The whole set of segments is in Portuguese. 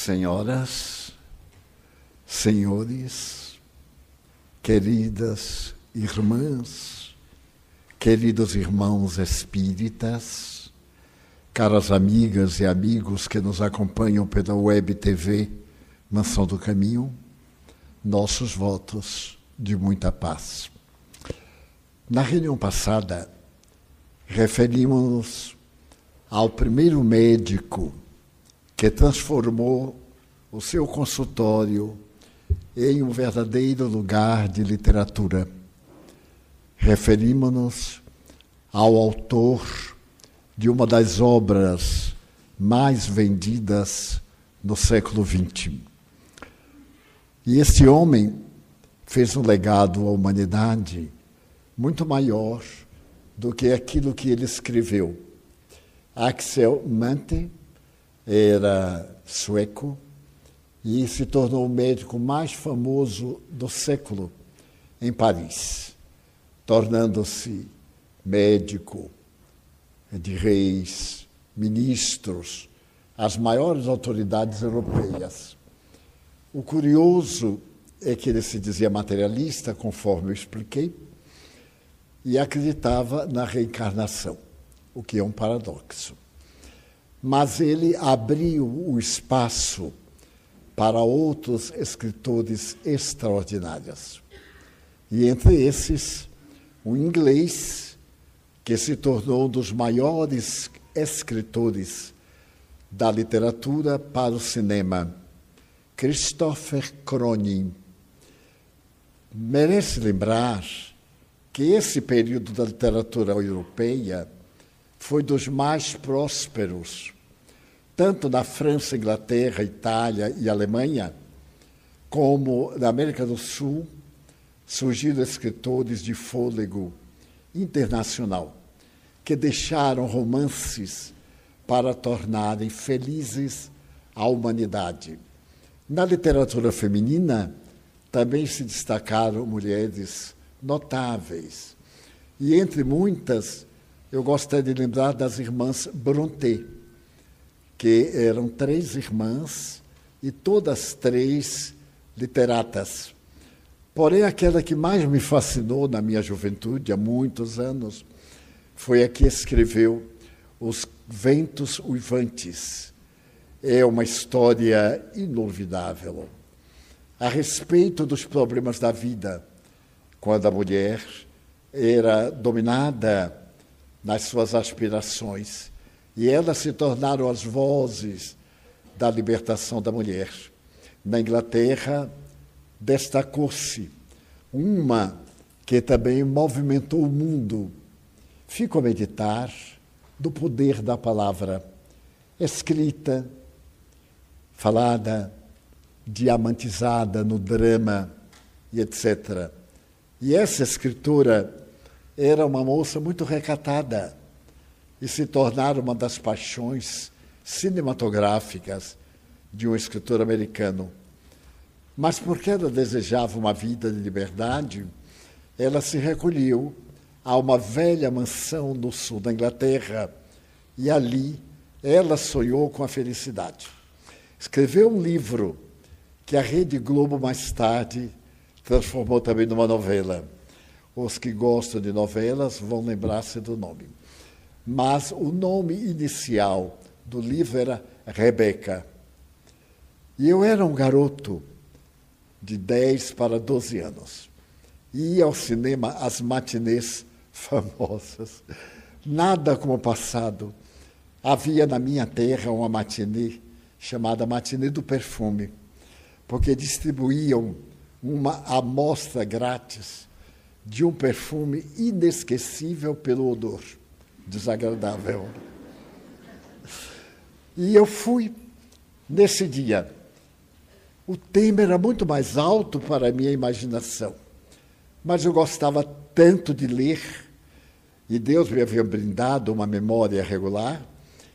senhoras, senhores, queridas irmãs, queridos irmãos espíritas, caras amigas e amigos que nos acompanham pela web TV Mansão do Caminho, nossos votos de muita paz. Na reunião passada, referimos-nos ao primeiro médico que transformou o seu consultório em um verdadeiro lugar de literatura. Referimos-nos ao autor de uma das obras mais vendidas no século XX. E esse homem fez um legado à humanidade muito maior do que aquilo que ele escreveu. Axel Mante era sueco e se tornou o médico mais famoso do século em Paris, tornando-se médico de reis, ministros, as maiores autoridades europeias. O curioso é que ele se dizia materialista, conforme eu expliquei, e acreditava na reencarnação, o que é um paradoxo. Mas ele abriu o espaço para outros escritores extraordinários. E entre esses, um inglês que se tornou um dos maiores escritores da literatura para o cinema, Christopher Cronin. Merece lembrar que esse período da literatura europeia foi dos mais prósperos tanto na França, Inglaterra, Itália e Alemanha, como na América do Sul, surgiram escritores de fôlego internacional que deixaram romances para tornarem felizes a humanidade. Na literatura feminina, também se destacaram mulheres notáveis. E entre muitas, eu gostaria de lembrar das irmãs Brontë que eram três irmãs e todas três literatas. Porém, aquela que mais me fascinou na minha juventude, há muitos anos, foi a que escreveu Os Ventos Uivantes. É uma história inolvidável a respeito dos problemas da vida, quando a mulher era dominada nas suas aspirações e elas se tornaram as vozes da libertação da mulher. Na Inglaterra, destacou-se uma que também movimentou o mundo. Fico a meditar do poder da palavra, escrita, falada, diamantizada no drama e etc. E essa escritora era uma moça muito recatada e se tornar uma das paixões cinematográficas de um escritor americano. Mas porque ela desejava uma vida de liberdade, ela se recolheu a uma velha mansão no sul da Inglaterra e ali ela sonhou com a felicidade. Escreveu um livro que a Rede Globo mais tarde transformou também numa novela. Os que gostam de novelas vão lembrar-se do nome mas o nome inicial do livro era Rebeca. E eu era um garoto de 10 para 12 anos. Ia ao cinema às matinês famosas. Nada como o passado. Havia na minha terra uma matinê chamada Matinê do Perfume, porque distribuíam uma amostra grátis de um perfume inesquecível pelo odor desagradável. E eu fui nesse dia. O tema era muito mais alto para a minha imaginação, mas eu gostava tanto de ler, e Deus me havia brindado uma memória regular,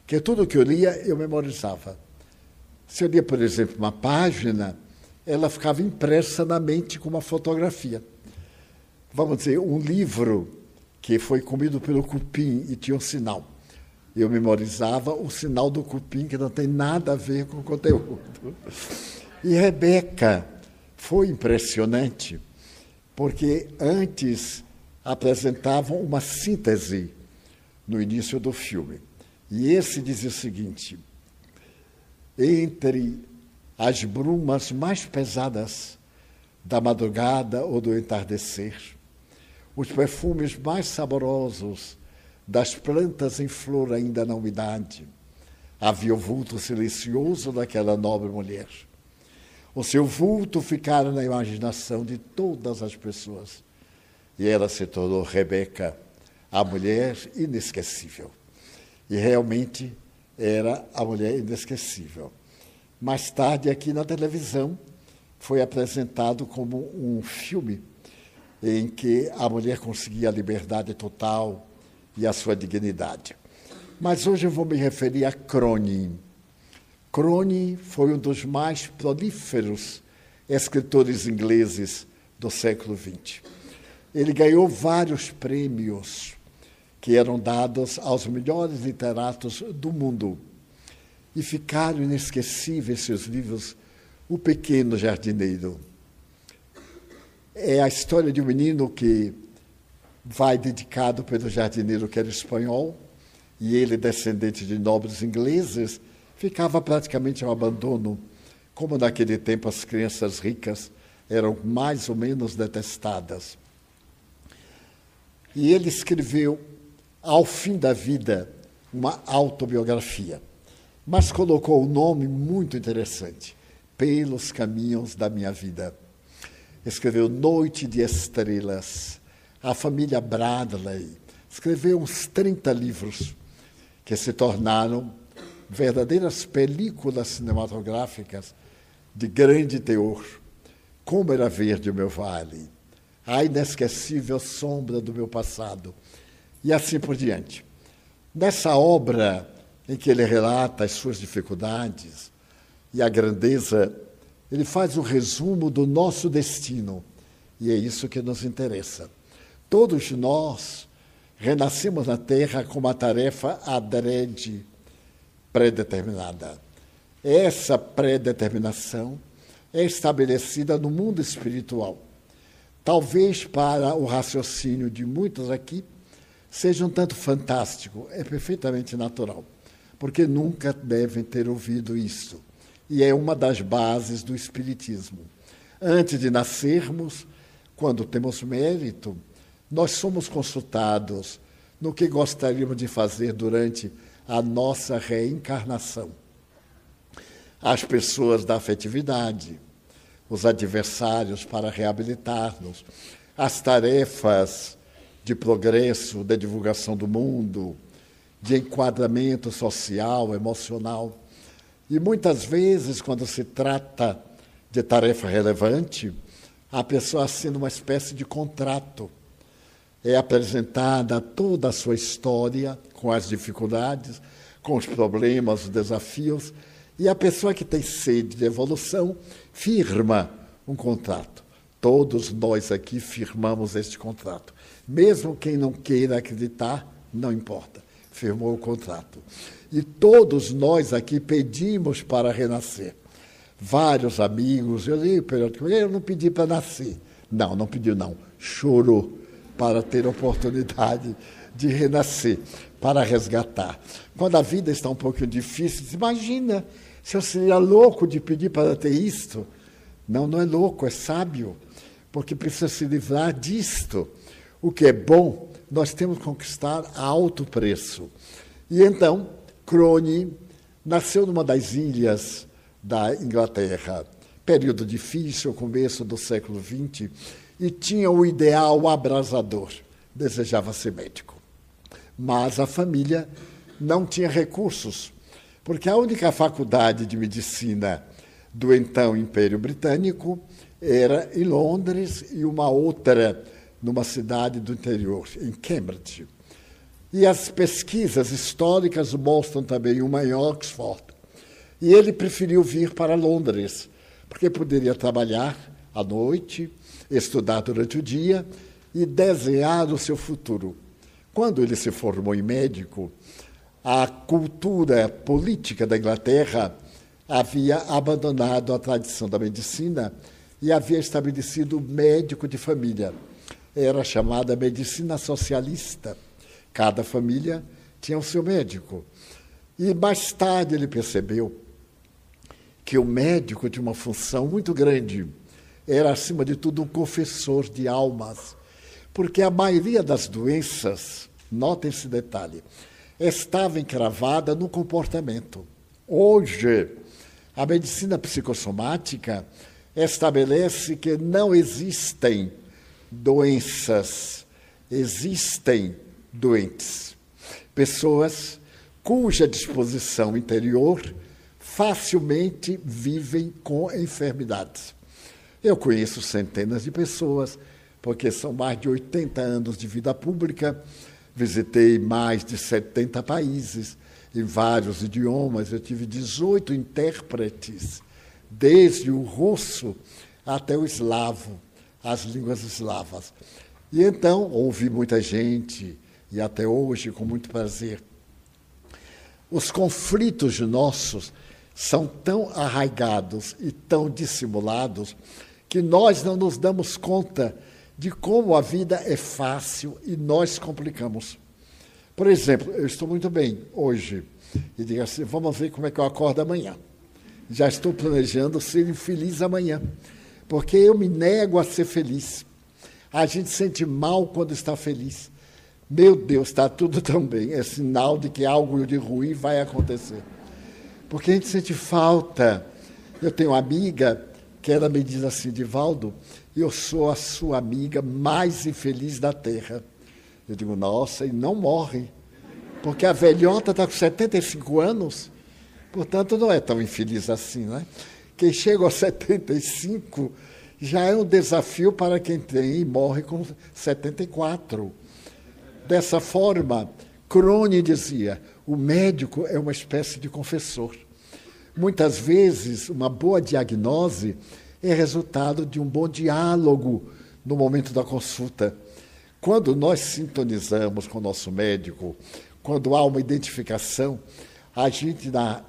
que tudo que eu lia eu memorizava. Se eu lia, por exemplo, uma página, ela ficava impressa na mente com uma fotografia. Vamos dizer, um livro que foi comido pelo cupim e tinha um sinal. eu memorizava o sinal do cupim, que não tem nada a ver com o conteúdo. E Rebeca foi impressionante, porque antes apresentavam uma síntese no início do filme. E esse dizia o seguinte: entre as brumas mais pesadas da madrugada ou do entardecer, os perfumes mais saborosos das plantas em flor ainda na umidade. Havia o vulto silencioso daquela nobre mulher. O seu vulto ficara na imaginação de todas as pessoas. E ela se tornou Rebeca, a mulher inesquecível. E realmente era a mulher inesquecível. Mais tarde, aqui na televisão, foi apresentado como um filme em que a mulher conseguia a liberdade total e a sua dignidade. Mas hoje eu vou me referir a Cronin. Cronin foi um dos mais prolíferos escritores ingleses do século XX. Ele ganhou vários prêmios que eram dados aos melhores literatos do mundo. E ficaram inesquecíveis seus livros O Pequeno Jardineiro. É a história de um menino que vai dedicado pelo jardineiro que era espanhol, e ele, descendente de nobres ingleses, ficava praticamente ao abandono, como naquele tempo as crianças ricas eram mais ou menos detestadas. E ele escreveu, ao fim da vida, uma autobiografia, mas colocou um nome muito interessante: Pelos Caminhos da Minha Vida. Escreveu Noite de Estrelas a família Bradley escreveu uns 30 livros que se tornaram verdadeiras películas cinematográficas de grande teor. Como era verde o meu vale, a inesquecível sombra do meu passado, e assim por diante. Nessa obra em que ele relata as suas dificuldades e a grandeza, ele faz o resumo do nosso destino, e é isso que nos interessa. Todos nós renascemos na Terra com uma tarefa adrede, predeterminada. Essa predeterminação é estabelecida no mundo espiritual. Talvez para o raciocínio de muitos aqui seja um tanto fantástico, é perfeitamente natural, porque nunca devem ter ouvido isso. E é uma das bases do Espiritismo. Antes de nascermos, quando temos mérito, nós somos consultados no que gostaríamos de fazer durante a nossa reencarnação. As pessoas da afetividade, os adversários para reabilitar-nos, as tarefas de progresso, de divulgação do mundo, de enquadramento social, emocional. E muitas vezes, quando se trata de tarefa relevante, a pessoa assina uma espécie de contrato é apresentada toda a sua história, com as dificuldades, com os problemas, os desafios, e a pessoa que tem sede de evolução firma um contrato. Todos nós aqui firmamos este contrato. Mesmo quem não queira acreditar, não importa, firmou o contrato. E todos nós aqui pedimos para renascer. Vários amigos, eu li período, eu não pedi para nascer. Não, não pediu, não. Chorou para ter oportunidade de renascer, para resgatar. Quando a vida está um pouco difícil, imagina se eu seria louco de pedir para ter isto. Não, não é louco, é sábio, porque precisa se livrar disto. O que é bom, nós temos que conquistar a alto preço. E então, Crone nasceu numa das ilhas da Inglaterra, período difícil, começo do século XX, e tinha o ideal abrasador, desejava ser médico. Mas a família não tinha recursos, porque a única faculdade de medicina do então Império Britânico era em Londres e uma outra numa cidade do interior, em Cambridge. E as pesquisas históricas mostram também uma em Oxford. E ele preferiu vir para Londres, porque poderia trabalhar à noite estudar durante o dia e desenhar o seu futuro. Quando ele se formou em médico, a cultura política da Inglaterra havia abandonado a tradição da medicina e havia estabelecido médico de família. Era chamada medicina socialista. Cada família tinha o seu médico. E mais tarde ele percebeu que o médico tinha uma função muito grande. Era, acima de tudo, um confessor de almas. Porque a maioria das doenças, notem esse detalhe, estava encravada no comportamento. Hoje, a medicina psicossomática estabelece que não existem doenças, existem doentes. Pessoas cuja disposição interior facilmente vivem com enfermidades. Eu conheço centenas de pessoas, porque são mais de 80 anos de vida pública Visitei mais de 70 países, em vários idiomas. Eu tive 18 intérpretes, desde o russo até o eslavo, as línguas eslavas. E então ouvi muita gente, e até hoje, com muito prazer. Os conflitos nossos são tão arraigados e tão dissimulados que nós não nos damos conta de como a vida é fácil e nós complicamos. Por exemplo, eu estou muito bem hoje e digo assim: vamos ver como é que eu acordo amanhã. Já estou planejando ser infeliz amanhã, porque eu me nego a ser feliz. A gente sente mal quando está feliz. Meu Deus, está tudo tão bem. É sinal de que algo de ruim vai acontecer. Porque a gente sente falta. Eu tenho uma amiga que ela me diz assim, Divaldo, eu sou a sua amiga mais infeliz da terra. Eu digo, nossa, e não morre. Porque a velhota está com 75 anos, portanto não é tão infeliz assim, né? Quem chega aos 75 já é um desafio para quem tem e morre com 74. Dessa forma, Crone dizia: o médico é uma espécie de confessor. Muitas vezes, uma boa diagnose é resultado de um bom diálogo no momento da consulta. Quando nós sintonizamos com o nosso médico, quando há uma identificação, a gente, na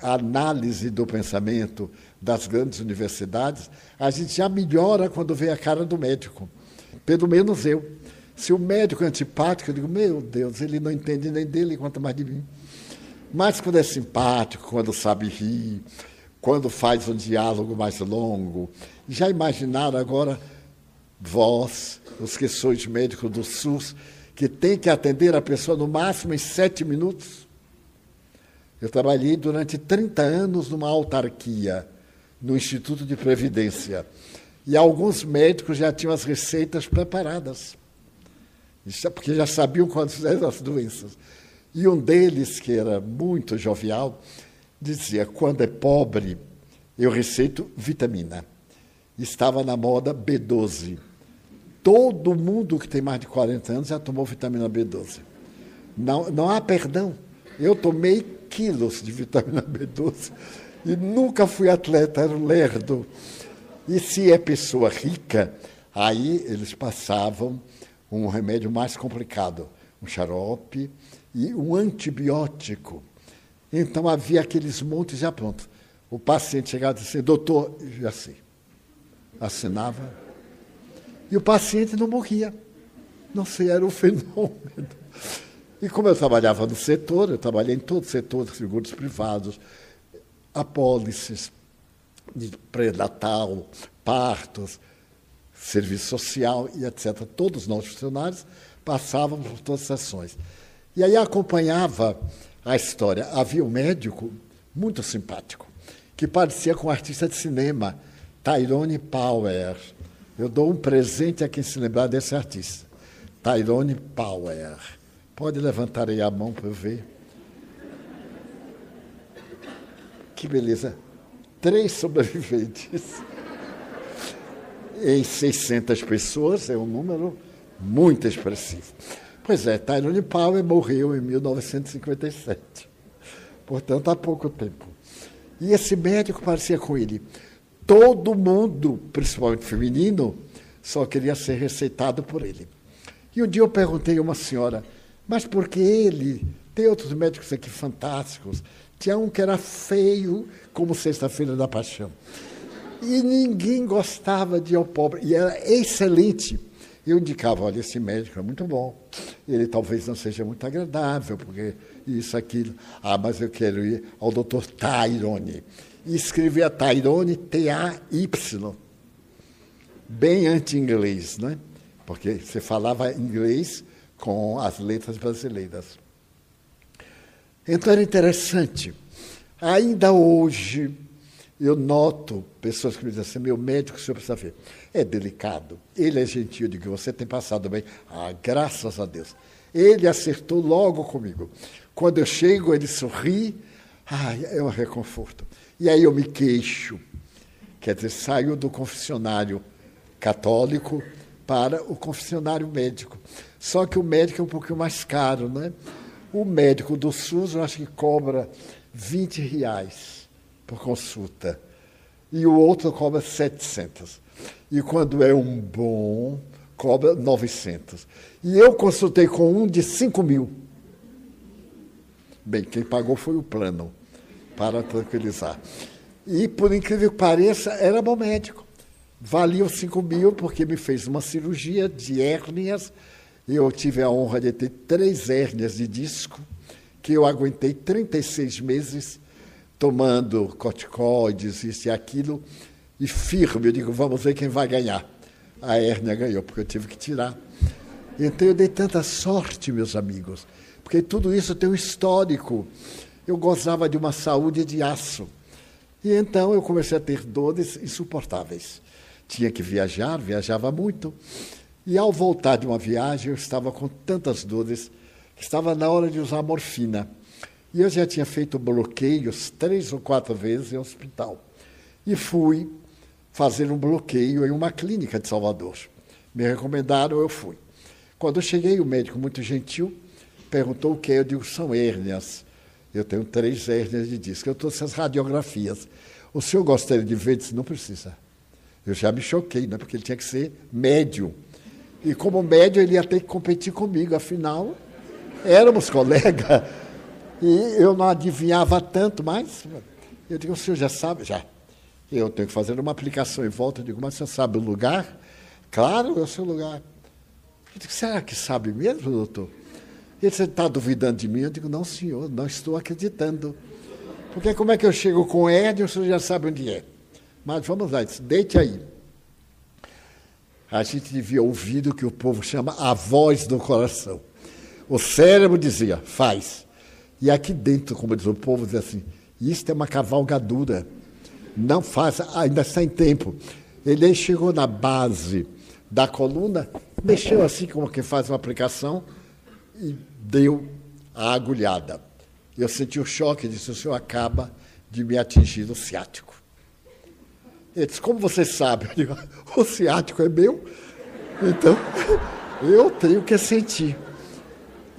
análise do pensamento das grandes universidades, a gente já melhora quando vê a cara do médico. Pelo menos eu. Se o médico é antipático, eu digo, meu Deus, ele não entende nem dele, quanto mais de mim. Mas quando é simpático, quando sabe rir, quando faz um diálogo mais longo. Já imaginaram agora vós, os que sois médicos do SUS, que tem que atender a pessoa no máximo em sete minutos? Eu trabalhei durante 30 anos numa autarquia, no Instituto de Previdência. E alguns médicos já tinham as receitas preparadas, porque já sabiam quais eram as doenças. E um deles, que era muito jovial, dizia: quando é pobre, eu receito vitamina. Estava na moda B12. Todo mundo que tem mais de 40 anos já tomou vitamina B12. Não, não há perdão. Eu tomei quilos de vitamina B12 e nunca fui atleta, era um lerdo. E se é pessoa rica, aí eles passavam um remédio mais complicado, um xarope e um antibiótico então havia aqueles montes já prontos. O paciente chegava e dizia, doutor, já sei. Assinava. E o paciente não morria. Não sei, era um fenômeno. E como eu trabalhava no setor, eu trabalhei em todo o setor de seguros privados, apólices de pré-natal, partos, serviço social e etc. Todos nós funcionários passávamos por todas as sessões. E aí acompanhava a história. Havia um médico muito simpático, que parecia com um artista de cinema, Tyrone Power. Eu dou um presente a quem se lembrar desse artista. Tyrone Power. Pode levantar aí a mão para eu ver. Que beleza. Três sobreviventes. Em 600 pessoas, é um número muito expressivo. Pois é, Tyrone Power morreu em 1957. Portanto, há pouco tempo. E esse médico parecia com ele. Todo mundo, principalmente feminino, só queria ser receitado por ele. E um dia eu perguntei a uma senhora, mas por que ele tem outros médicos aqui fantásticos. Tinha um que era feio, como Sexta-feira da Paixão. E ninguém gostava de ir ao pobre. E era excelente. Eu indicava, olha, esse médico é muito bom. Ele talvez não seja muito agradável, porque isso, aquilo. Ah, mas eu quero ir ao doutor Tyrone. E escrevia Tyrone, T-A-Y. Bem anti-inglês, né? Porque você falava inglês com as letras brasileiras. Então era interessante. Ainda hoje, eu noto pessoas que me dizem assim, meu médico, o senhor precisa ver. É delicado. Ele é gentil, de que você tem passado bem. Ah, graças a Deus. Ele acertou logo comigo. Quando eu chego, ele sorri. Ah, é um reconforto. E aí eu me queixo. Quer dizer, saio do confessionário católico para o confessionário médico. Só que o médico é um pouquinho mais caro, né? O médico do SUS, eu acho que cobra 20 reais por consulta. E o outro cobra 700. E quando é um bom, cobra 900. E eu consultei com um de 5 mil. Bem, quem pagou foi o plano, para tranquilizar. E, por incrível que pareça, era bom médico. Valia os 5 mil, porque me fez uma cirurgia de hérnias. Eu tive a honra de ter três hérnias de disco, que eu aguentei 36 meses tomando corticoides, isso e aquilo, e firme. Eu digo, vamos ver quem vai ganhar. A hérnia ganhou, porque eu tive que tirar. Então eu dei tanta sorte, meus amigos, porque tudo isso tem um histórico. Eu gozava de uma saúde de aço. E então eu comecei a ter dores insuportáveis. Tinha que viajar, viajava muito. E ao voltar de uma viagem, eu estava com tantas dores que estava na hora de usar morfina. E eu já tinha feito bloqueios três ou quatro vezes em hospital. E fui fazer um bloqueio em uma clínica de Salvador. Me recomendaram, eu fui. Quando eu cheguei, o médico, muito gentil, perguntou o que Eu digo, são hérnias. Eu tenho três hérnias de disco. Eu trouxe as radiografias. O senhor gostaria de ver? Disse, não precisa. Eu já me choquei, né? porque ele tinha que ser médio. E como médio, ele ia ter que competir comigo. Afinal, éramos colegas. E eu não adivinhava tanto, mas eu digo, o senhor já sabe? Já. Eu tenho que fazer uma aplicação em volta. Eu digo, mas você sabe o lugar? Claro, é o seu lugar. Eu digo, será que sabe mesmo, doutor? Ele disse, está duvidando de mim? Eu digo, não, senhor, não estou acreditando. Porque como é que eu chego com Ed, o senhor já sabe onde é. Mas vamos lá, disse, deite aí. A gente devia ouvir o que o povo chama a voz do coração. O cérebro dizia, faz. E aqui dentro, como diz o povo, diz assim, isto é uma cavalgadura. Não faça, ainda está em tempo. Ele chegou na base da coluna, mexeu assim como quem faz uma aplicação e deu a agulhada. Eu senti o choque e disse, o senhor acaba de me atingir no ciático. Ele disse, como você sabe? Eu digo, o ciático é meu, então eu tenho que sentir.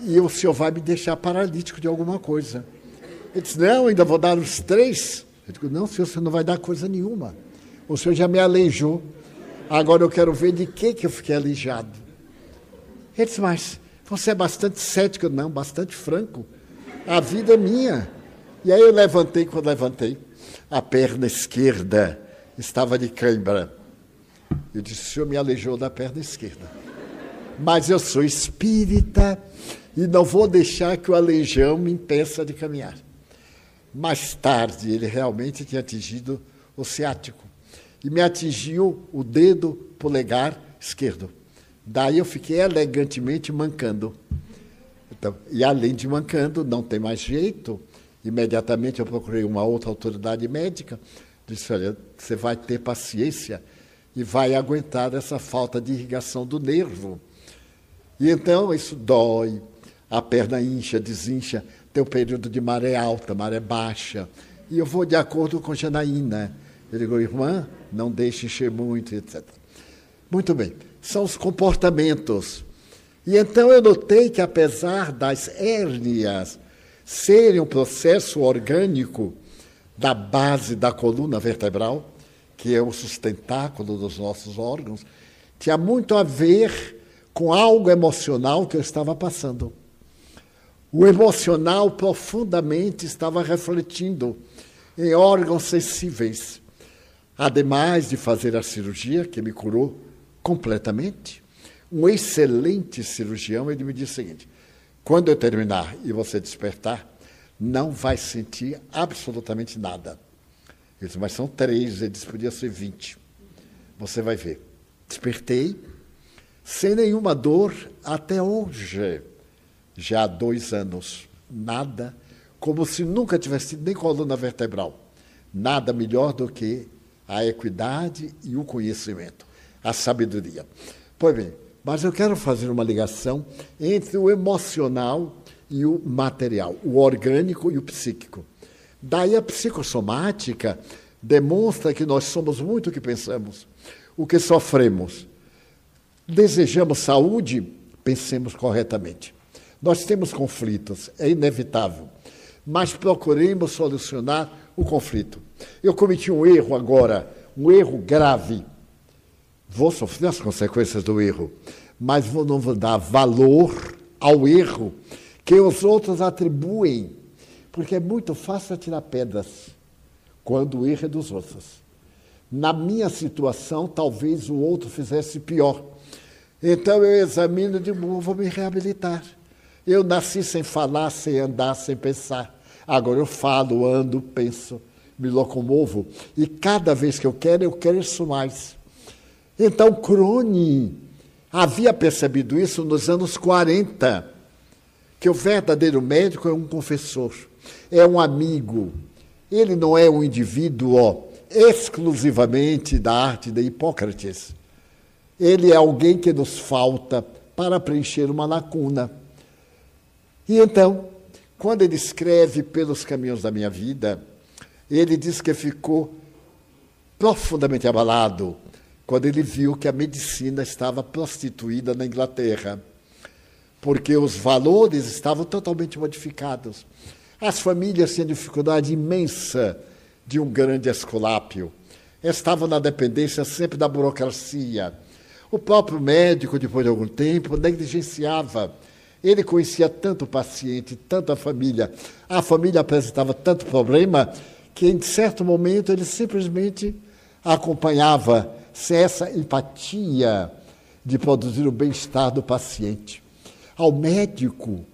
E o senhor vai me deixar paralítico de alguma coisa. Ele disse, não, ainda vou dar os três. Eu digo, não, senhor, você não vai dar coisa nenhuma. O senhor já me aleijou. Agora eu quero ver de que, que eu fiquei aleijado. Ele disse, mas você é bastante cético. Não, bastante franco. A vida é minha. E aí eu levantei, quando levantei, a perna esquerda estava de cãibra. Eu disse, o senhor me aleijou da perna esquerda. Mas eu sou espírita e não vou deixar que o aleijão me impeça de caminhar. Mais tarde, ele realmente tinha atingido o ciático e me atingiu o dedo polegar esquerdo. Daí eu fiquei elegantemente mancando. Então, e além de mancando, não tem mais jeito. Imediatamente eu procurei uma outra autoridade médica. Disse: olha, você vai ter paciência e vai aguentar essa falta de irrigação do nervo. E então isso dói, a perna incha, desincha tem o período de maré alta, maré baixa. E eu vou de acordo com Janaína. Ele digo, irmã, não deixe encher muito, etc. Muito bem, são os comportamentos. E então eu notei que, apesar das hérnias serem um processo orgânico da base da coluna vertebral, que é o sustentáculo dos nossos órgãos, tinha muito a ver com algo emocional que eu estava passando. O emocional profundamente estava refletindo em órgãos sensíveis. Ademais de fazer a cirurgia, que me curou completamente, um excelente cirurgião, ele me disse o seguinte: quando eu terminar e você despertar, não vai sentir absolutamente nada. Eu disse, mas são três, ele disse, podia ser vinte. Você vai ver. Despertei, sem nenhuma dor até hoje, já há dois anos. Nada, como se nunca tivesse tido nem coluna vertebral. Nada melhor do que a equidade e o conhecimento, a sabedoria. Pois bem, mas eu quero fazer uma ligação entre o emocional e o material, o orgânico e o psíquico. Daí a psicossomática demonstra que nós somos muito o que pensamos, o que sofremos. Desejamos saúde, pensemos corretamente. Nós temos conflitos, é inevitável, mas procuremos solucionar o conflito. Eu cometi um erro agora, um erro grave Vou sofrer as consequências do erro, mas vou, não vou dar valor ao erro que os outros atribuem, porque é muito fácil atirar pedras quando o erro é dos outros. Na minha situação, talvez o outro fizesse pior. Então eu examino de novo, vou me reabilitar. Eu nasci sem falar, sem andar, sem pensar. Agora eu falo, ando, penso, me locomovo. E cada vez que eu quero, eu cresço mais. Então, Crone havia percebido isso nos anos 40, que o verdadeiro médico é um confessor, é um amigo. Ele não é um indivíduo exclusivamente da arte de Hipócrates. Ele é alguém que nos falta para preencher uma lacuna. E então, quando ele escreve pelos caminhos da minha vida, ele diz que ficou profundamente abalado quando ele viu que a medicina estava prostituída na Inglaterra, porque os valores estavam totalmente modificados. As famílias tinham dificuldade imensa de um grande escolápio, estavam na dependência sempre da burocracia. O próprio médico, depois de algum tempo, negligenciava. Ele conhecia tanto o paciente, tanto a família. A família apresentava tanto problema que, em certo momento, ele simplesmente acompanhava sem essa empatia de produzir o bem-estar do paciente. Ao médico,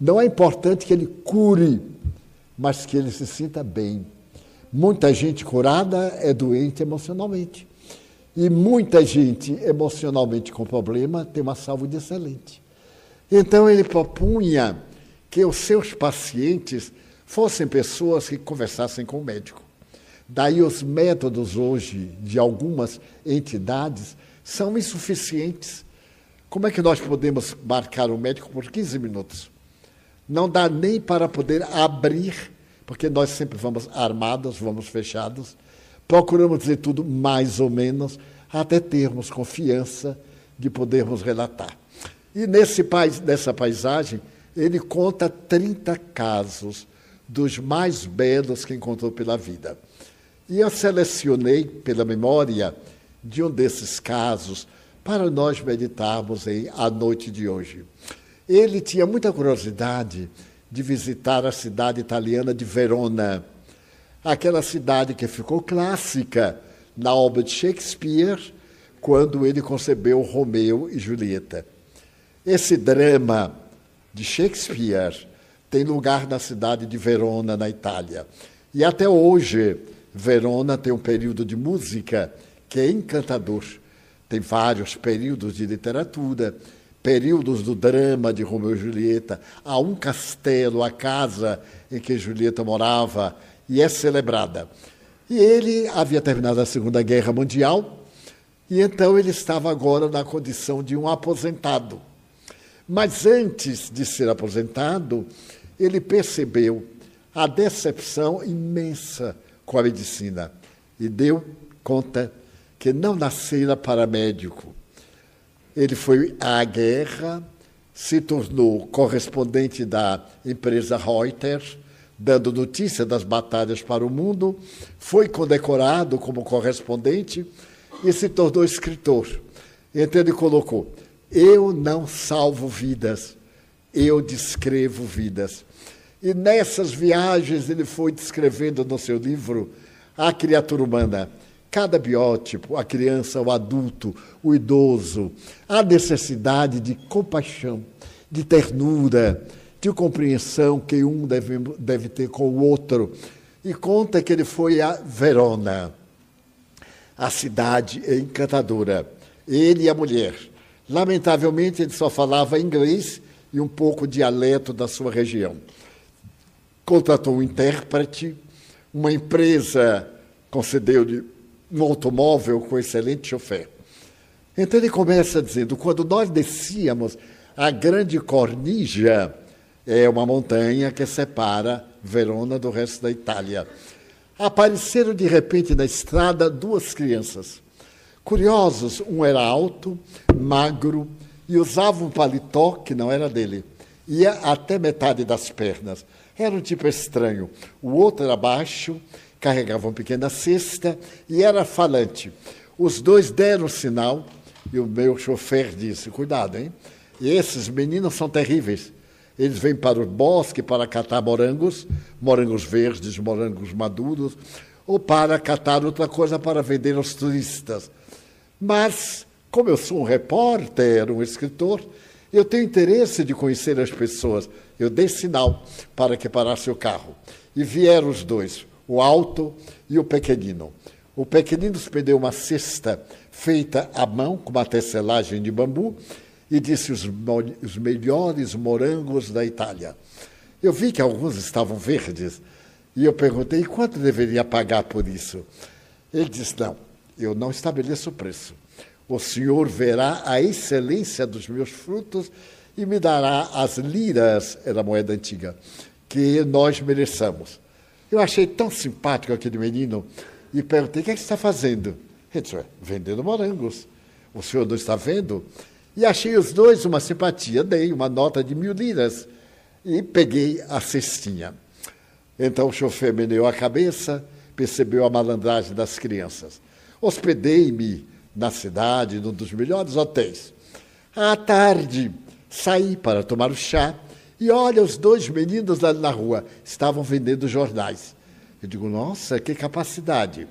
não é importante que ele cure, mas que ele se sinta bem. Muita gente curada é doente emocionalmente. E muita gente emocionalmente com problema tem uma saúde excelente. Então ele propunha que os seus pacientes fossem pessoas que conversassem com o médico. Daí os métodos hoje de algumas entidades são insuficientes. Como é que nós podemos marcar o médico por 15 minutos? Não dá nem para poder abrir, porque nós sempre vamos armados, vamos fechados, procuramos dizer tudo mais ou menos, até termos confiança de podermos relatar. E nesse nessa paisagem, ele conta 30 casos dos mais belos que encontrou pela vida. E eu selecionei pela memória de um desses casos para nós meditarmos em a noite de hoje. Ele tinha muita curiosidade de visitar a cidade italiana de Verona, aquela cidade que ficou clássica na obra de Shakespeare, quando ele concebeu Romeu e Julieta. Esse drama de Shakespeare tem lugar na cidade de Verona, na Itália. E até hoje, Verona tem um período de música que é encantador. Tem vários períodos de literatura, períodos do drama de Romeu e Julieta. Há um castelo, a casa em que Julieta morava, e é celebrada. E ele havia terminado a Segunda Guerra Mundial, e então ele estava agora na condição de um aposentado. Mas antes de ser aposentado, ele percebeu a decepção imensa com a medicina e deu conta que não nascera para médico. Ele foi à guerra, se tornou correspondente da empresa Reuters, dando notícia das batalhas para o mundo, foi condecorado como correspondente e se tornou escritor. Então ele colocou: Eu não salvo vidas, eu descrevo vidas. E nessas viagens ele foi descrevendo no seu livro a criatura humana, cada biótipo, a criança, o adulto, o idoso, a necessidade de compaixão, de ternura, de compreensão que um deve, deve ter com o outro. E conta que ele foi a Verona, a cidade encantadora, ele e a mulher. Lamentavelmente, ele só falava inglês e um pouco dialeto da sua região. Contratou um intérprete, uma empresa concedeu-lhe um automóvel com excelente chofer. Então ele começa dizendo: quando nós descíamos a Grande Cornija, é uma montanha que separa Verona do resto da Itália. Apareceram de repente na estrada duas crianças. Curiosos, um era alto, magro, e usava um paletó que não era dele. Ia até metade das pernas. Era um tipo estranho. O outro era baixo, carregava uma pequena cesta e era falante. Os dois deram sinal e o meu chofer disse: Cuidado, hein? E esses meninos são terríveis. Eles vêm para o bosque para catar morangos, morangos verdes, morangos maduros, ou para catar outra coisa para vender aos turistas. Mas como eu sou um repórter, um escritor, eu tenho interesse de conhecer as pessoas. Eu dei sinal para que parasse o carro. E vieram os dois, o alto e o pequenino. O pequenino perdeu uma cesta feita à mão, com uma tecelagem de bambu, e disse os, os melhores morangos da Itália. Eu vi que alguns estavam verdes, e eu perguntei quanto deveria pagar por isso. Ele disse: Não, eu não estabeleço preço. O Senhor verá a excelência dos meus frutos e me dará as liras, era a moeda antiga, que nós mereçamos. Eu achei tão simpático aquele menino e perguntei: o que, é que você está fazendo? Ele disse: vendendo morangos. O senhor não está vendo? E achei os dois uma simpatia, dei uma nota de mil liras e peguei a cestinha. Então o chofer meneou a cabeça, percebeu a malandragem das crianças. Hospedei-me na cidade, num dos melhores hotéis. À tarde, saí para tomar o chá e olha os dois meninos lá na rua, estavam vendendo jornais. Eu digo, nossa, que capacidade.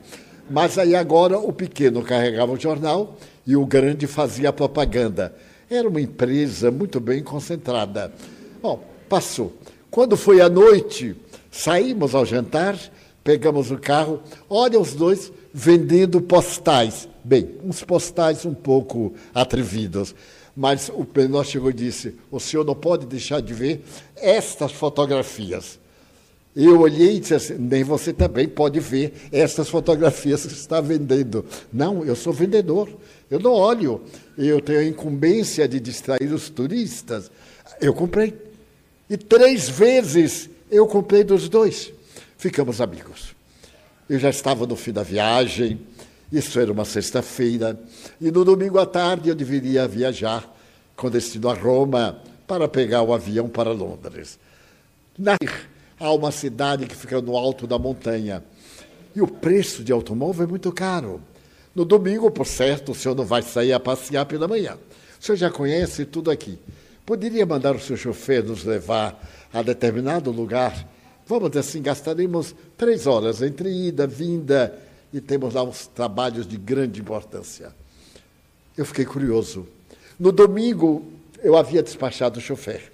Mas aí agora o pequeno carregava o jornal e o grande fazia propaganda. Era uma empresa muito bem concentrada. Bom, passou. Quando foi à noite, saímos ao jantar, pegamos o carro, olha os dois vendendo postais. Bem, uns postais um pouco atrevidos, mas o Penó chegou e disse: o senhor não pode deixar de ver estas fotografias. Eu olhei e disse assim, nem você também pode ver estas fotografias que está vendendo. Não, eu sou vendedor, eu não olho, eu tenho a incumbência de distrair os turistas. Eu comprei. E três vezes eu comprei dos dois. Ficamos amigos. Eu já estava no fim da viagem, isso era uma sexta-feira, e no domingo à tarde eu deveria viajar com destino a Roma para pegar o avião para Londres. Na há uma cidade que fica no alto da montanha. E o preço de automóvel é muito caro. No domingo, por certo, o senhor não vai sair a passear pela manhã. O senhor já conhece tudo aqui. Poderia mandar o seu chofer nos levar a determinado lugar Vamos assim, gastaremos três horas entre ida, vinda, e temos lá uns trabalhos de grande importância. Eu fiquei curioso. No domingo, eu havia despachado o chofer,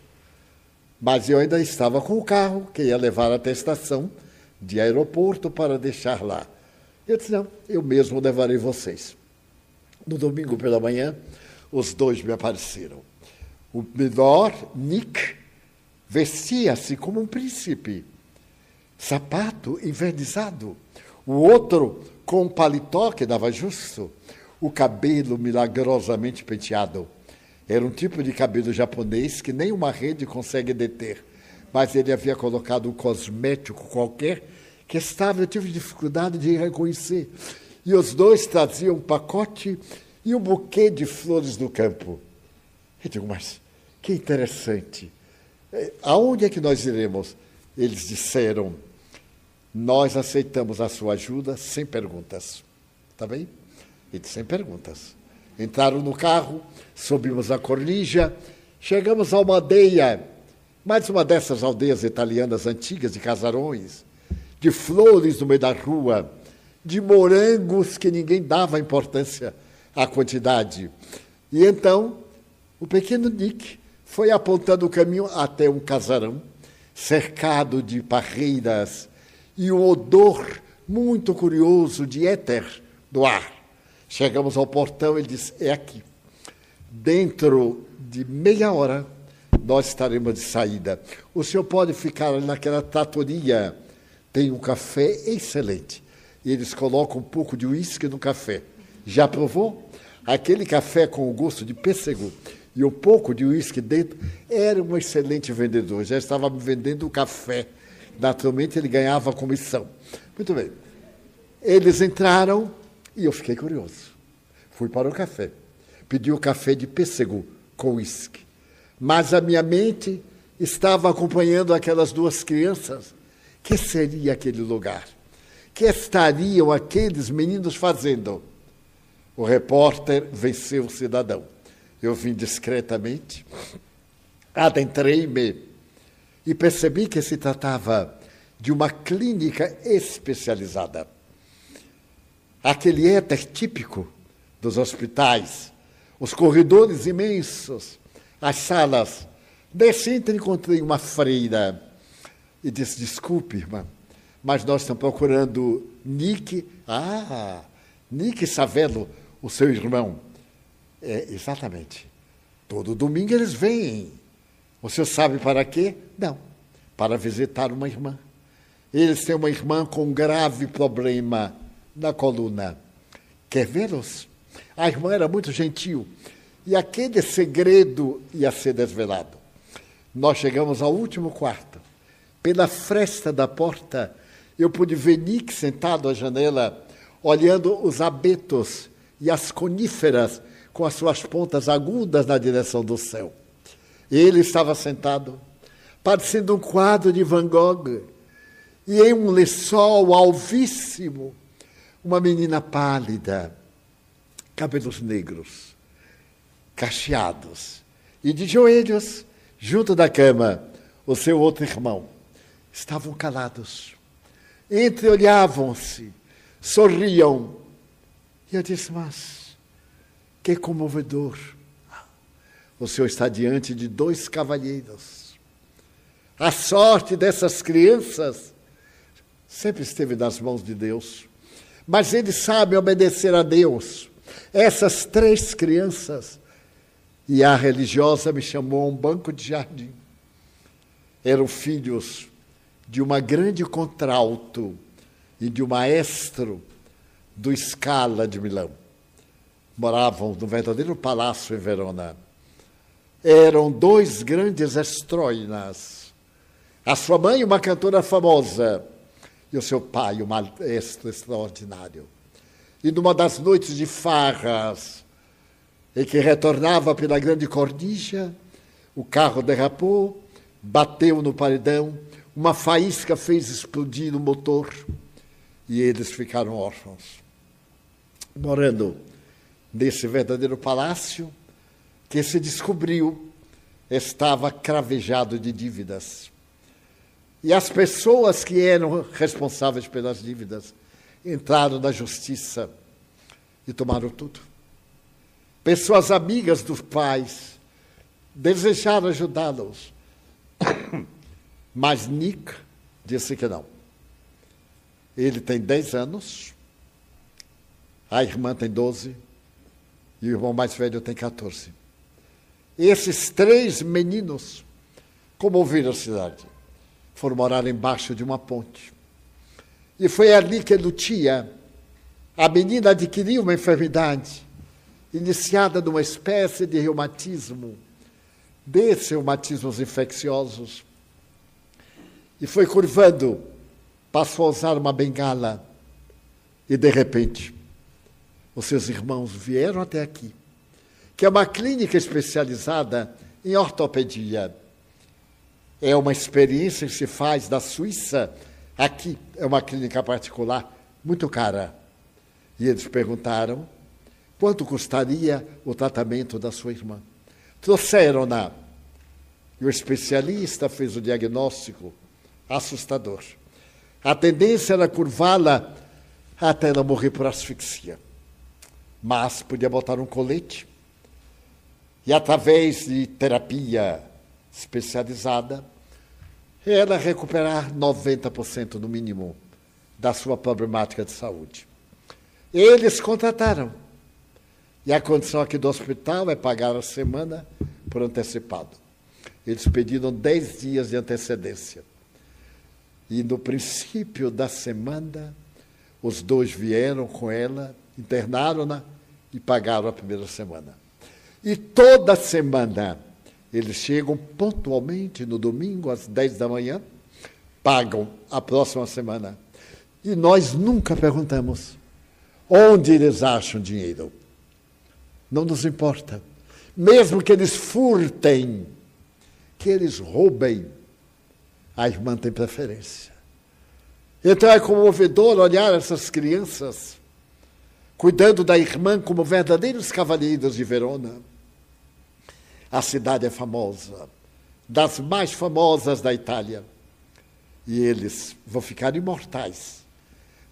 mas eu ainda estava com o carro que ia levar até a estação de aeroporto para deixar lá. Eu disse: não, eu mesmo levarei vocês. No domingo pela manhã, os dois me apareceram. O menor, Nick, vestia-se como um príncipe sapato envernizado, o outro com um paletó que dava justo, o cabelo milagrosamente penteado. Era um tipo de cabelo japonês que nem uma rede consegue deter, mas ele havia colocado um cosmético qualquer que estava, eu tive dificuldade de reconhecer. E os dois traziam um pacote e um buquê de flores do campo. Eu digo, mas que interessante. Eh, aonde é que nós iremos? Eles disseram, nós aceitamos a sua ajuda sem perguntas. Está bem? E sem perguntas. Entraram no carro, subimos a cornija, chegamos a uma aldeia Mais uma dessas aldeias italianas antigas de casarões, de flores no meio da rua, de morangos que ninguém dava importância à quantidade. E então, o pequeno Nick foi apontando o caminho até um casarão, cercado de parreiras e um odor muito curioso de éter do ar. Chegamos ao portão, ele disse: É aqui. Dentro de meia hora, nós estaremos de saída. O senhor pode ficar naquela tratoria, tem um café excelente. E eles colocam um pouco de uísque no café. Já provou? Aquele café com o gosto de pêssego e um pouco de uísque dentro, era um excelente vendedor. Já estava me vendendo o café. Naturalmente, ele ganhava comissão. Muito bem. Eles entraram e eu fiquei curioso. Fui para o café. Pedi o café de pêssego com uísque. Mas a minha mente estava acompanhando aquelas duas crianças. Que seria aquele lugar? Que estariam aqueles meninos fazendo? O repórter venceu o cidadão. Eu vim discretamente, adentrei-me e percebi que se tratava de uma clínica especializada. Aquele éter típico dos hospitais, os corredores imensos, as salas. Desci e encontrei uma freira e disse: Desculpe, irmã, mas nós estamos procurando Nick. Ah, Nick Savelo, o seu irmão. É, exatamente. Todo domingo eles vêm. Você sabe para quê? Não. Para visitar uma irmã. Eles têm uma irmã com um grave problema na coluna. Quer vê-los? A irmã era muito gentil. E aquele segredo ia ser desvelado. Nós chegamos ao último quarto. Pela fresta da porta, eu pude ver Nick sentado à janela, olhando os abetos e as coníferas com as suas pontas agudas na direção do céu. Ele estava sentado, parecendo um quadro de Van Gogh, e em um lençol alvíssimo, uma menina pálida, cabelos negros, cacheados, e de joelhos, junto da cama, o seu outro irmão. Estavam calados, entreolhavam-se, sorriam. E eu disse, mas que comovedor. O Senhor está diante de dois cavalheiros. A sorte dessas crianças sempre esteve nas mãos de Deus. Mas eles sabem obedecer a Deus. Essas três crianças, e a religiosa me chamou a um banco de jardim. Eram filhos de uma grande contralto e de um maestro do Scala de Milão moravam no verdadeiro palácio em Verona. Eram dois grandes estroinas. A sua mãe, uma cantora famosa, e o seu pai, um maestro extraordinário. E numa das noites de farras, em que retornava pela grande cornija, o carro derrapou, bateu no paredão, uma faísca fez explodir o motor e eles ficaram órfãos. Morando desse verdadeiro palácio, que se descobriu estava cravejado de dívidas. E as pessoas que eram responsáveis pelas dívidas entraram na justiça e tomaram tudo. Pessoas amigas dos pais desejaram ajudá-los, mas Nick disse que não. Ele tem 10 anos, a irmã tem 12 e o irmão mais velho tem 14. Esses três meninos comoveram a cidade. Foram morar embaixo de uma ponte. E foi ali que Lutia, a menina adquiriu uma enfermidade, iniciada numa espécie de reumatismo, desses reumatismos infecciosos, e foi curvando, passou a usar uma bengala, e de repente os seus irmãos vieram até aqui, que é uma clínica especializada em ortopedia. É uma experiência que se faz da Suíça. Aqui é uma clínica particular muito cara. E eles perguntaram quanto custaria o tratamento da sua irmã. Trouxeram-na E o especialista fez o diagnóstico assustador. A tendência era curvá-la até ela morrer por asfixia. Mas podia botar um colete e, através de terapia especializada, ela recuperar 90% no mínimo da sua problemática de saúde. Eles contrataram. E a condição aqui do hospital é pagar a semana por antecipado. Eles pediram 10 dias de antecedência. E no princípio da semana, os dois vieram com ela, internaram-na e pagaram a primeira semana. E toda semana eles chegam pontualmente no domingo, às 10 da manhã, pagam a próxima semana. E nós nunca perguntamos onde eles acham dinheiro. Não nos importa. Mesmo que eles furtem, que eles roubem, a irmã tem preferência. Então é comovedor olhar essas crianças cuidando da irmã como verdadeiros cavalheiros de Verona. A cidade é famosa, das mais famosas da Itália. E eles vão ficar imortais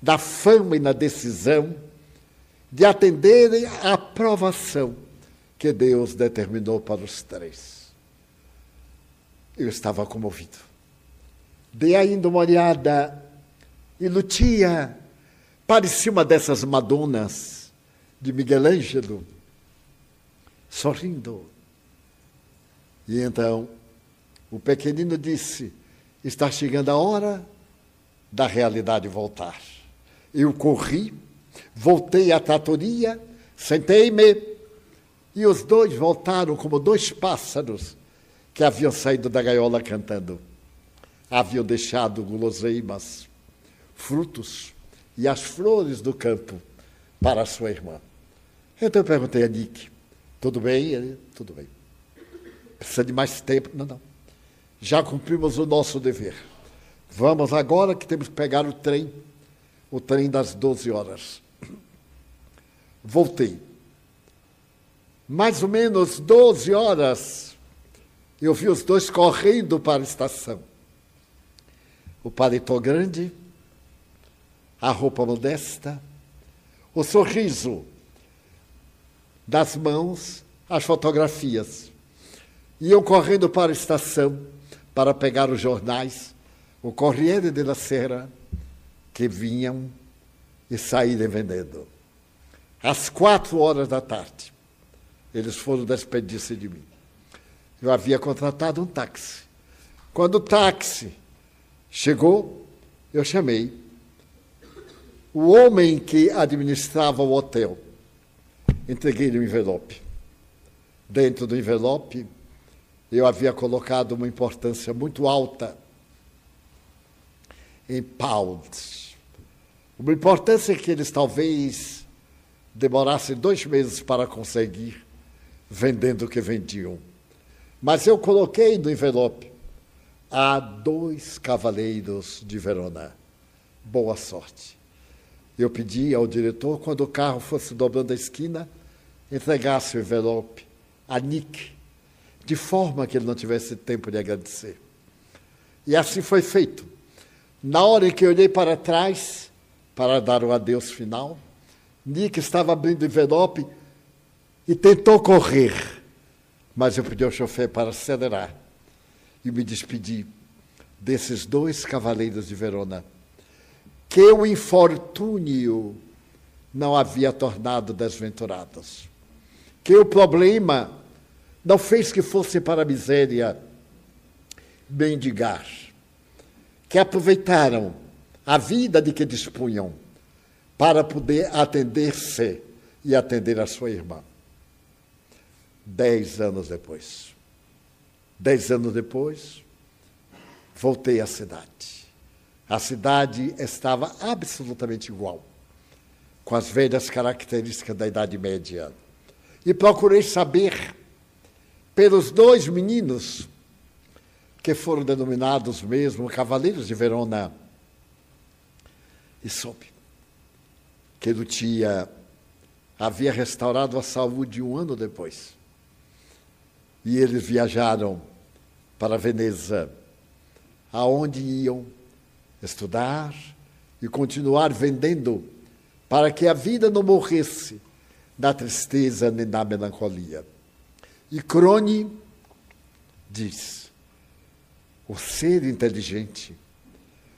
da fama e na decisão de atenderem à aprovação que Deus determinou para os três. Eu estava comovido. Dei ainda uma olhada e Lucia parecia uma dessas Madonas de Miguel Ângelo, sorrindo. E então o pequenino disse: Está chegando a hora da realidade voltar. Eu corri, voltei à tratoria, sentei-me e os dois voltaram como dois pássaros que haviam saído da gaiola cantando. Haviam deixado guloseimas, frutos e as flores do campo para a sua irmã. Então eu perguntei a Nick: tudo bem? Ele, tudo bem. Precisa de mais tempo? Não, não. Já cumprimos o nosso dever. Vamos agora que temos que pegar o trem o trem das 12 horas. Voltei. Mais ou menos 12 horas, eu vi os dois correndo para a estação. O paletó grande, a roupa modesta, o sorriso das mãos, as fotografias. Iam correndo para a estação para pegar os jornais, o Corriere della Sera, que vinham e saírem vendendo. Às quatro horas da tarde, eles foram despedir-se de mim. Eu havia contratado um táxi. Quando o táxi chegou, eu chamei o homem que administrava o hotel. Entreguei-lhe um envelope. Dentro do envelope, eu havia colocado uma importância muito alta em pounds uma importância que eles talvez demorassem dois meses para conseguir, vendendo o que vendiam. Mas eu coloquei no envelope a dois cavaleiros de Verona. Boa sorte. Eu pedi ao diretor, quando o carro fosse dobrando a esquina, entregasse o envelope a Nick, de forma que ele não tivesse tempo de agradecer. E assim foi feito. Na hora em que eu olhei para trás, para dar o adeus final. Nick estava abrindo o envelope e tentou correr, mas eu pedi ao chofer para acelerar e me despedi desses dois cavaleiros de Verona, que o infortúnio não havia tornado desventurados, que o problema não fez que fosse para a miséria mendigar, que aproveitaram a vida de que dispunham para poder atender-se e atender a sua irmã. Dez anos depois. Dez anos depois, voltei à cidade. A cidade estava absolutamente igual, com as velhas características da Idade Média. E procurei saber, pelos dois meninos, que foram denominados mesmo Cavaleiros de Verona, e soube que Lutia havia restaurado a saúde um ano depois. E eles viajaram para Veneza, aonde iam estudar e continuar vendendo, para que a vida não morresse na tristeza nem na melancolia. E Crone diz: o ser inteligente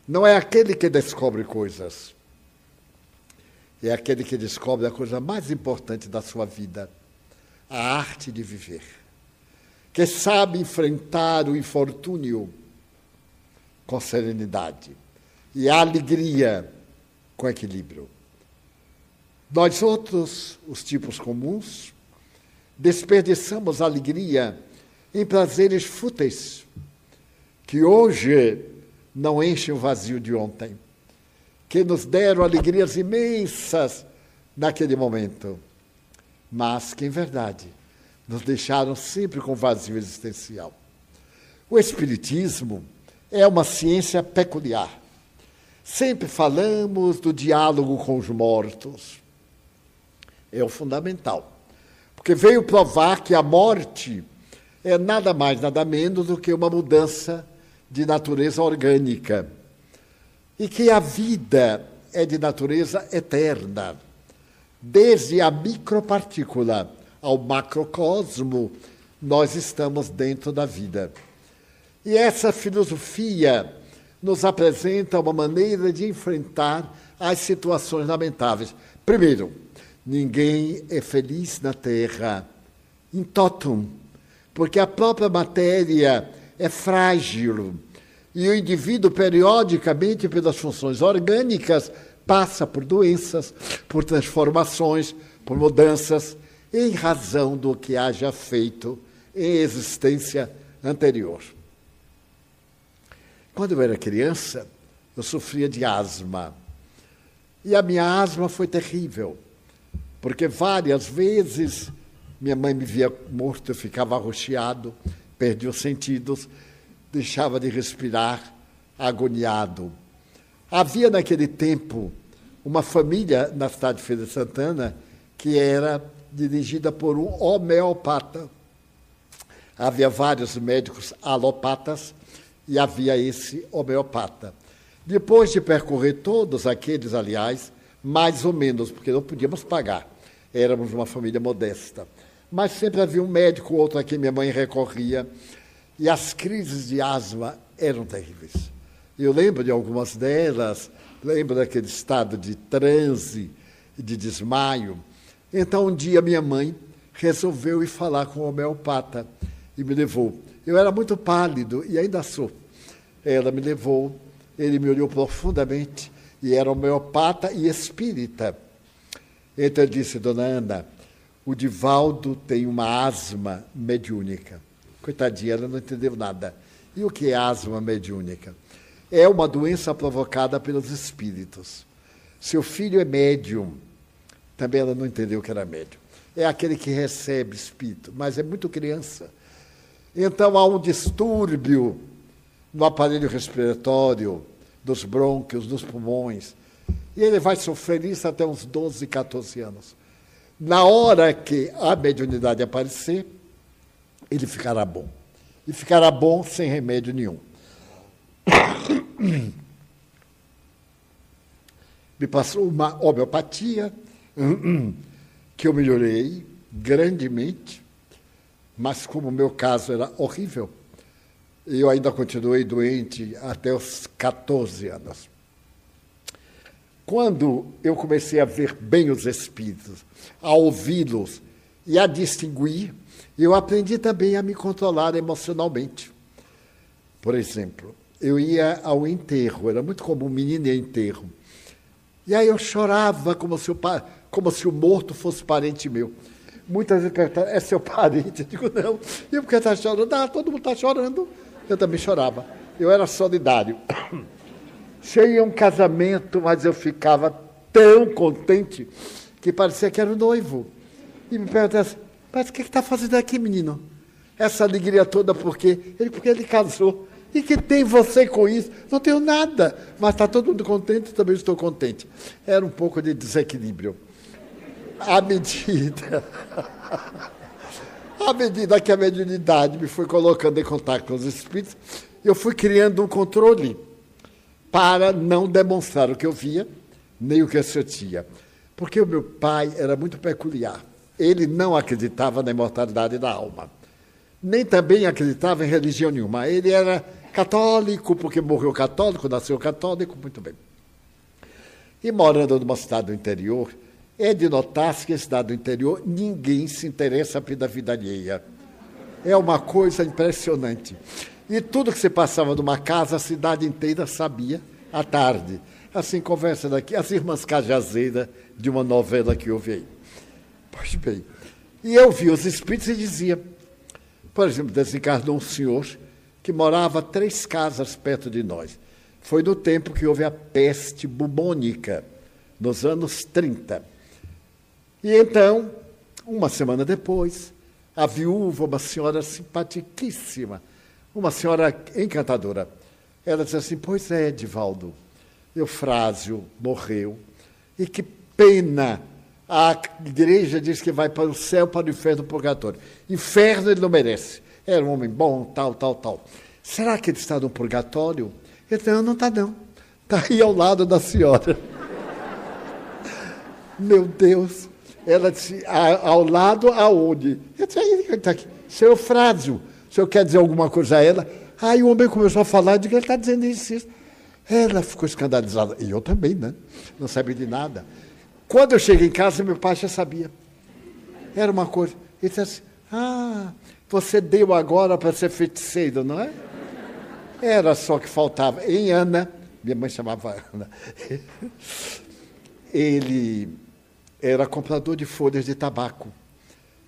não é aquele que descobre coisas, é aquele que descobre a coisa mais importante da sua vida, a arte de viver, que sabe enfrentar o infortúnio com serenidade e a alegria com equilíbrio. Nós outros, os tipos comuns, desperdiçamos alegria em prazeres fúteis, que hoje não enchem o vazio de ontem, que nos deram alegrias imensas naquele momento, mas que, em verdade, nos deixaram sempre com vazio existencial. O Espiritismo é uma ciência peculiar. Sempre falamos do diálogo com os mortos. É o fundamental. Porque veio provar que a morte é nada mais, nada menos do que uma mudança de natureza orgânica. E que a vida é de natureza eterna. Desde a micropartícula ao macrocosmo, nós estamos dentro da vida. E essa filosofia nos apresenta uma maneira de enfrentar as situações lamentáveis. Primeiro, ninguém é feliz na Terra, in totum, porque a própria matéria é frágil. E o indivíduo, periodicamente, pelas funções orgânicas, passa por doenças, por transformações, por mudanças, em razão do que haja feito em existência anterior. Quando eu era criança, eu sofria de asma. E a minha asma foi terrível, porque várias vezes minha mãe me via morto, eu ficava arroxeado, perdi os sentidos, deixava de respirar, agoniado. Havia naquele tempo uma família na cidade de Feira de Santana que era dirigida por um homeopata. Havia vários médicos alopatas e havia esse homeopata. Depois de percorrer todos aqueles, aliás, mais ou menos, porque não podíamos pagar, éramos uma família modesta. Mas sempre havia um médico, outro a quem minha mãe recorria, e as crises de asma eram terríveis. Eu lembro de algumas delas, lembro daquele estado de transe, de desmaio. Então, um dia, minha mãe resolveu ir falar com o homeopata e me levou. Eu era muito pálido e ainda sou. Ela me levou, ele me olhou profundamente e era homeopata e espírita. Então ele disse, dona Ana, o Divaldo tem uma asma mediúnica. Coitadinha, ela não entendeu nada. E o que é asma mediúnica? É uma doença provocada pelos espíritos. Seu filho é médium. Também ela não entendeu que era médium. É aquele que recebe espírito, mas é muito criança. Então há um distúrbio no aparelho respiratório, dos brônquios, dos pulmões. E ele vai sofrer isso até uns 12, 14 anos. Na hora que a mediunidade aparecer, ele ficará bom. E ficará bom sem remédio nenhum. Me passou uma homeopatia que eu melhorei grandemente, mas como o meu caso era horrível, eu ainda continuei doente até os 14 anos. Quando eu comecei a ver bem os espíritos, a ouvi-los e a distinguir, eu aprendi também a me controlar emocionalmente. Por exemplo, eu ia ao enterro, era muito comum menino ir enterro. E aí eu chorava como se o, como se o morto fosse parente meu. Muitas vezes perguntavam, é seu parente? Eu digo, não. E por que está chorando? Ah, todo mundo está chorando. Eu também chorava. Eu era solidário. Cheguei a um casamento, mas eu ficava tão contente que parecia que era o noivo. E me perguntava assim, mas o que está fazendo aqui, menino? Essa alegria toda por quê? Ele, porque ele casou. E que tem você com isso? Não tenho nada, mas está todo mundo contente, também estou contente. Era um pouco de desequilíbrio. À medida. À medida que a mediunidade me foi colocando em contato com os espíritos, eu fui criando um controle para não demonstrar o que eu via, nem o que eu sentia. Porque o meu pai era muito peculiar. Ele não acreditava na imortalidade da alma. Nem também acreditava em religião nenhuma. Ele era católico, porque morreu católico, nasceu católico, muito bem. E morando numa cidade do interior, é de notar-se que, cidade do interior, ninguém se interessa pela vida alheia. É uma coisa impressionante. E tudo que se passava numa casa, a cidade inteira sabia à tarde. Assim, conversa daqui, as irmãs Cajazeiras, de uma novela que houve aí. Pois bem, e eu vi os espíritos e dizia, por exemplo, desencarnou um senhor que morava três casas perto de nós. Foi no tempo que houve a peste bubônica, nos anos 30. E então, uma semana depois, a viúva, uma senhora simpaticíssima, uma senhora encantadora, ela disse assim: Pois é, Edivaldo, Eufrásio morreu, e que pena! A igreja diz que vai para o céu, para o inferno, para o purgatório. Inferno ele não merece. Era um homem bom, tal, tal, tal. Será que ele está no purgatório? Ele disse, não, não está não. Está aí ao lado da senhora. Meu Deus. Ela disse, ao lado aonde? Eu disse, aí está aqui. Seu Frásio, o senhor quer dizer alguma coisa a ela? Aí o homem começou a falar, de que ele está dizendo isso, isso. Ela ficou escandalizada. E eu também, né? Não sabia de nada. Quando eu cheguei em casa, meu pai já sabia. Era uma coisa. Ele disse assim: Ah, você deu agora para ser feiticeiro, não é? Era só que faltava. Em Ana, minha mãe chamava Ana, ele era comprador de folhas de tabaco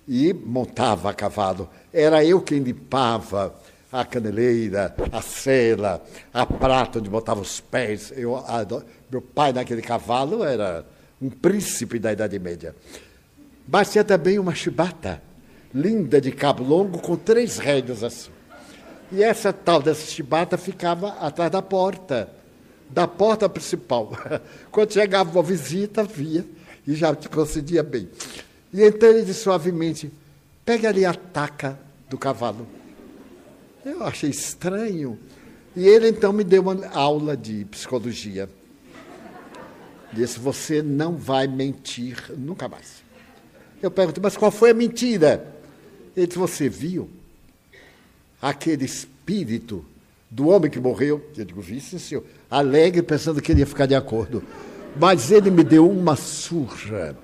e montava a cavalo. Era eu quem limpava a caneleira, a cela, a prata onde botava os pés. Eu, a, meu pai naquele cavalo era um príncipe da Idade Média. Mas tinha também uma chibata, linda de cabo longo, com três rédeas assim. E essa tal dessa chibata ficava atrás da porta, da porta principal. Quando chegava uma visita, via e já te procedia bem. E então ele disse suavemente: pegue ali a taca do cavalo. Eu achei estranho. E ele então me deu uma aula de psicologia. Disse: Você não vai mentir nunca mais. Eu perguntei: Mas qual foi a mentira? Ele disse: Você viu aquele espírito do homem que morreu? Eu digo: Vi, sim, senhor. Alegre, pensando que ele ia ficar de acordo. Mas ele me deu uma surra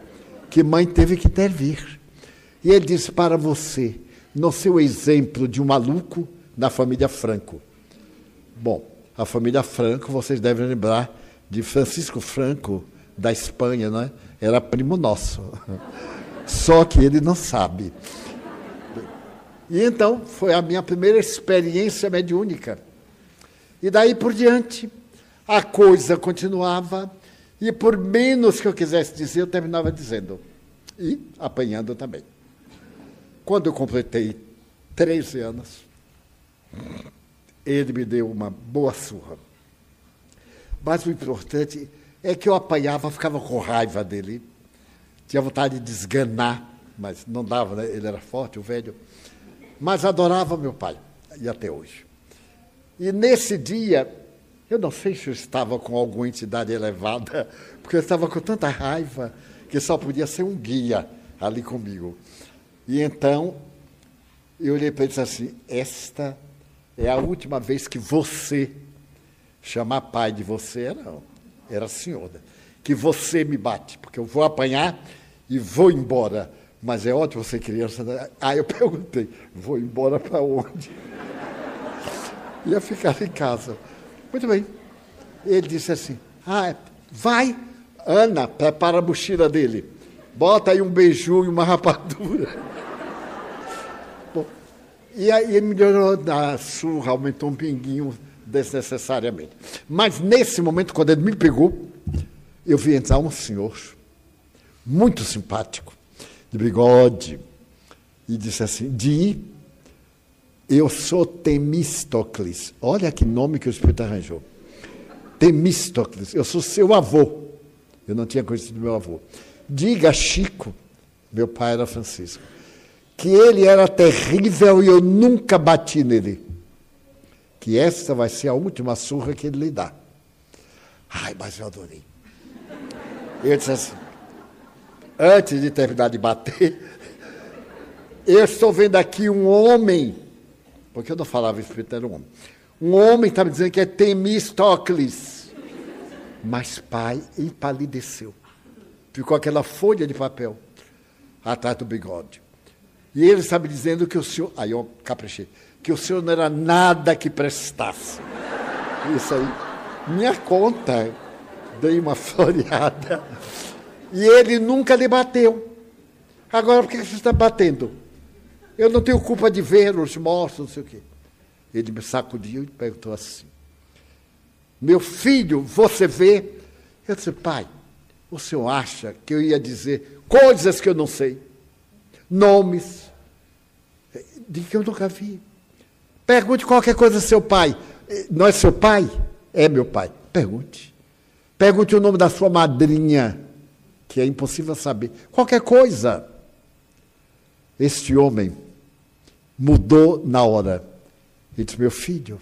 que mãe teve que intervir. E ele disse para você, no seu exemplo de um maluco da família Franco. Bom, a família Franco, vocês devem lembrar de Francisco Franco, da Espanha, não é? Era primo nosso. Só que ele não sabe. E então foi a minha primeira experiência mediúnica. E daí por diante, a coisa continuava e por menos que eu quisesse dizer, eu terminava dizendo. E apanhando também. Quando eu completei 13 anos, ele me deu uma boa surra. Mas o importante é que eu apanhava, ficava com raiva dele. Tinha vontade de desganar, mas não dava, né? ele era forte, o velho. Mas adorava meu pai, e até hoje. E nesse dia, eu não sei se eu estava com alguma entidade elevada, porque eu estava com tanta raiva que só podia ser um guia ali comigo. E então eu olhei para ele e disse assim: Esta é a última vez que você chamar pai de você, não, era senhor, né? que você me bate, porque eu vou apanhar e vou embora. Mas é ótimo você criança. Né? Aí eu perguntei: Vou embora para onde? Ia ficar em casa. Muito bem. Ele disse assim: Ah, vai, Ana, prepara a mochila dele. Bota aí um beiju e uma rapadura. Bom, e aí ele melhorou da surra, aumentou um pinguinho desnecessariamente. Mas nesse momento, quando ele me pegou, eu vi entrar um senhor, muito simpático, de bigode, e disse assim: Di, eu sou Temístocles. Olha que nome que o Espírito arranjou. Temístocles, eu sou seu avô. Eu não tinha conhecido meu avô. Diga Chico, meu pai era Francisco, que ele era terrível e eu nunca bati nele. Que essa vai ser a última surra que ele lhe dá. Ai, mas eu adorei. Eu disse assim, antes de terminar de bater, eu estou vendo aqui um homem, porque eu não falava espírito, era um homem. Um homem está me dizendo que é Temístocles. Mas pai empalideceu. Ficou aquela folha de papel atrás do bigode. E ele estava dizendo que o senhor. Aí eu caprichei. Que o senhor não era nada que prestasse. Isso aí. Minha conta. Dei uma floreada. E ele nunca lhe bateu. Agora, por que você está batendo? Eu não tenho culpa de ver os mortos, não sei o quê. Ele me sacudiu e perguntou assim: Meu filho, você vê? Eu disse, pai, o senhor acha que eu ia dizer coisas que eu não sei? Nomes, de que eu nunca vi. Pergunte qualquer coisa ao seu pai. Não é seu pai? É meu pai. Pergunte. Pergunte o nome da sua madrinha, que é impossível saber. Qualquer coisa. Este homem mudou na hora. Ele disse: Meu filho,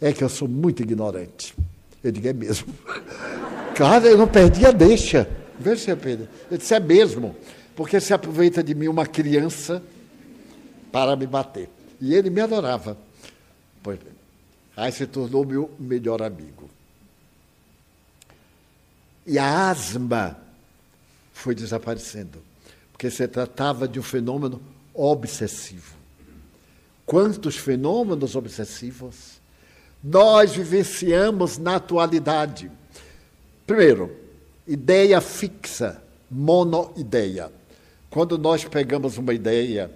é que eu sou muito ignorante. Eu digo: É mesmo. claro, eu não perdi a deixa. Veja se Pedro. Ele disse: É mesmo. Porque se aproveita de mim uma criança para me bater. E ele me adorava. Pois bem. Aí se tornou meu melhor amigo. E a asma foi desaparecendo, porque se tratava de um fenômeno obsessivo. Quantos fenômenos obsessivos nós vivenciamos na atualidade? Primeiro, ideia fixa, monoideia. Quando nós pegamos uma ideia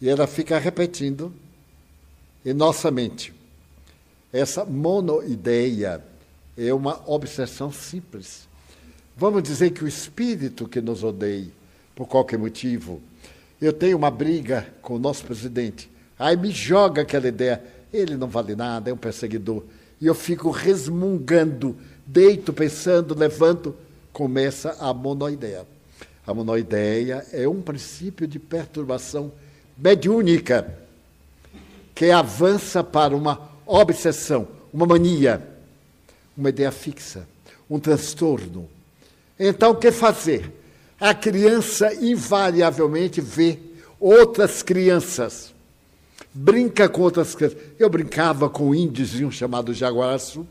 e ela fica repetindo em nossa mente. Essa monoideia é uma obsessão simples. Vamos dizer que o espírito que nos odeia, por qualquer motivo, eu tenho uma briga com o nosso presidente, aí me joga aquela ideia, ele não vale nada, é um perseguidor, e eu fico resmungando, deito, pensando, levanto, começa a monoideia. A monoideia é um princípio de perturbação mediúnica, que avança para uma obsessão, uma mania, uma ideia fixa, um transtorno. Então, o que fazer? A criança invariavelmente vê outras crianças, brinca com outras crianças. Eu brincava com um índiozinho chamado Jaguaraçu,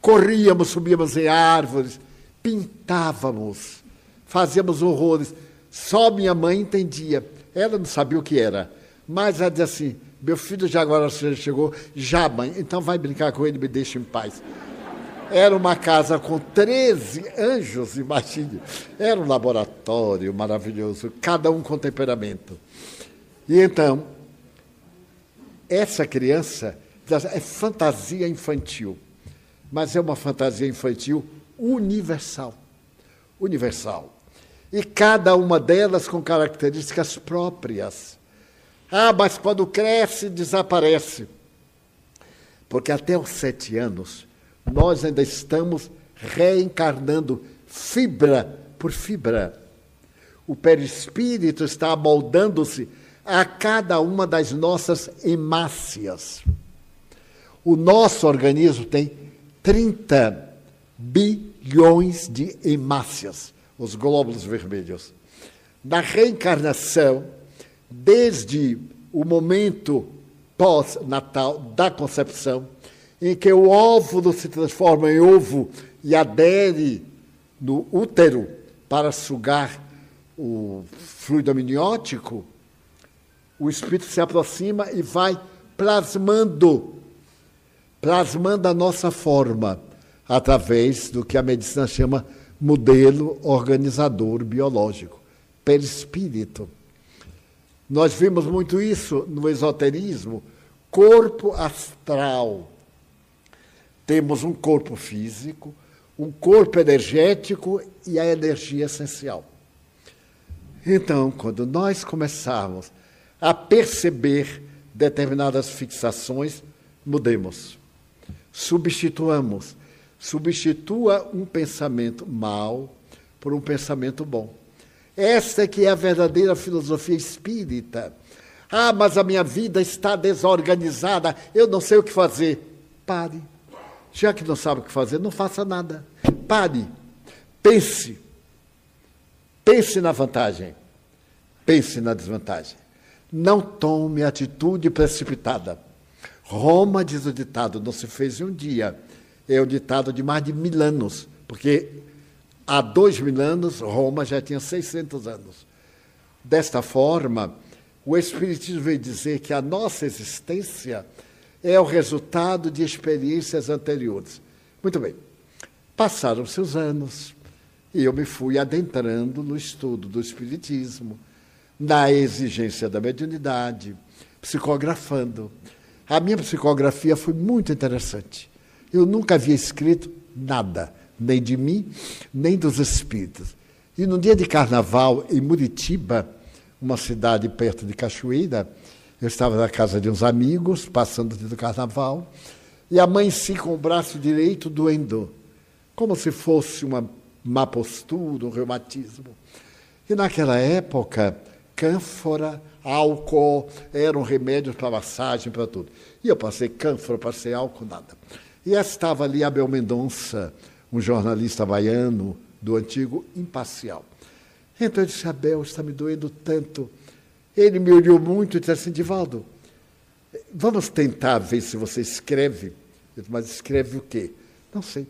corríamos, subíamos em árvores, pintávamos, fazíamos horrores. Só minha mãe entendia. Ela não sabia o que era, mas ela dizia assim: meu filho já agora chegou, já mãe, então vai brincar com ele, me deixa em paz. Era uma casa com 13 anjos, imagine. Era um laboratório maravilhoso, cada um com temperamento. E então, essa criança é fantasia infantil, mas é uma fantasia infantil universal. Universal e cada uma delas com características próprias. Ah, mas quando cresce, desaparece. Porque até os sete anos, nós ainda estamos reencarnando fibra por fibra. O perispírito está amoldando-se a cada uma das nossas hemácias. O nosso organismo tem 30 bilhões de hemácias os glóbulos vermelhos. Na reencarnação, desde o momento pós-natal da concepção, em que o óvulo se transforma em ovo e adere no útero para sugar o fluido amniótico, o espírito se aproxima e vai plasmando, plasmando a nossa forma, através do que a medicina chama modelo organizador biológico, perispírito. Nós vimos muito isso no esoterismo, corpo astral. Temos um corpo físico, um corpo energético e a energia essencial. Então, quando nós começarmos a perceber determinadas fixações, mudemos, substituamos Substitua um pensamento mau por um pensamento bom. Esta é que é a verdadeira filosofia espírita. Ah, mas a minha vida está desorganizada, eu não sei o que fazer. Pare. Já que não sabe o que fazer, não faça nada. Pare. Pense. Pense na vantagem. Pense na desvantagem. Não tome atitude precipitada. Roma, diz o ditado, não se fez em um dia. É o ditado de mais de mil anos, porque há dois mil anos Roma já tinha 600 anos. Desta forma, o Espiritismo veio dizer que a nossa existência é o resultado de experiências anteriores. Muito bem. Passaram-se os anos e eu me fui adentrando no estudo do Espiritismo, na exigência da mediunidade, psicografando. A minha psicografia foi muito interessante. Eu nunca havia escrito nada, nem de mim, nem dos espíritos. E no dia de carnaval, em Muritiba, uma cidade perto de Cachoeira, eu estava na casa de uns amigos, passando do carnaval, e a mãe si com o braço direito doendo, como se fosse uma má postura, um reumatismo. E naquela época, cânfora, álcool eram remédios para massagem, para tudo. E eu passei cânfora, passei álcool, nada. E estava ali Abel Mendonça, um jornalista baiano do antigo Imparcial. Então eu disse, Abel, está me doendo tanto. Ele me olhou muito e disse assim, Divaldo, vamos tentar ver se você escreve. Eu disse, mas escreve o quê? Não sei.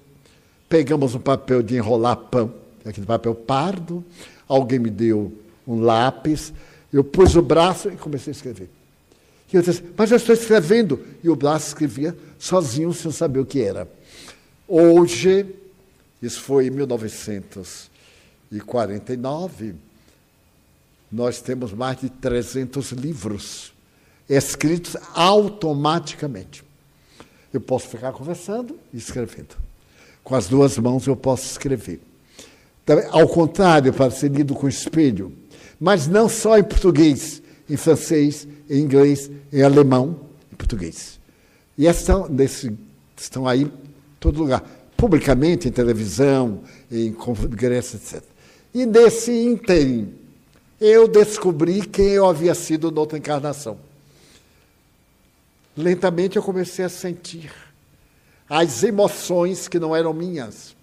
Pegamos um papel de enrolar pão, aquele papel pardo, alguém me deu um lápis, eu pus o braço e comecei a escrever. E eu disse, mas eu estou escrevendo. E o braço escrevia sozinho, sem saber o que era. Hoje, isso foi em 1949, nós temos mais de 300 livros escritos automaticamente. Eu posso ficar conversando e escrevendo. Com as duas mãos eu posso escrever. Ao contrário, para ser lido com espelho, mas não só em português, em francês, em inglês, em alemão, em português. E estão, estão aí em todo lugar, publicamente, em televisão, em congressos, etc. E nesse ínterim, eu descobri quem eu havia sido noutra encarnação. Lentamente eu comecei a sentir as emoções que não eram minhas,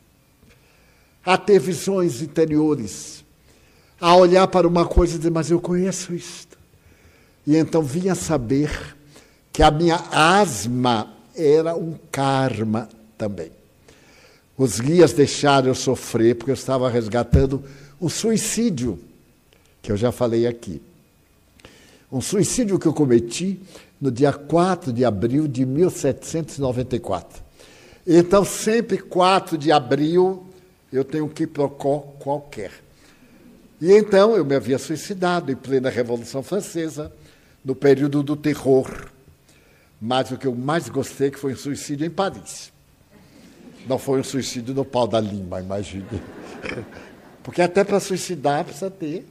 a ter visões interiores, a olhar para uma coisa e dizer, mas eu conheço isto. E então vinha saber que a minha asma era um karma também. Os guias deixaram eu sofrer porque eu estava resgatando um suicídio, que eu já falei aqui. Um suicídio que eu cometi no dia 4 de abril de 1794. Então, sempre 4 de abril, eu tenho um quiprocó qualquer. E então eu me havia suicidado em plena Revolução Francesa, no período do terror. Mas o que eu mais gostei que foi um suicídio em Paris. Não foi um suicídio no pau da Lima, imagine. Porque até para suicidar precisa ter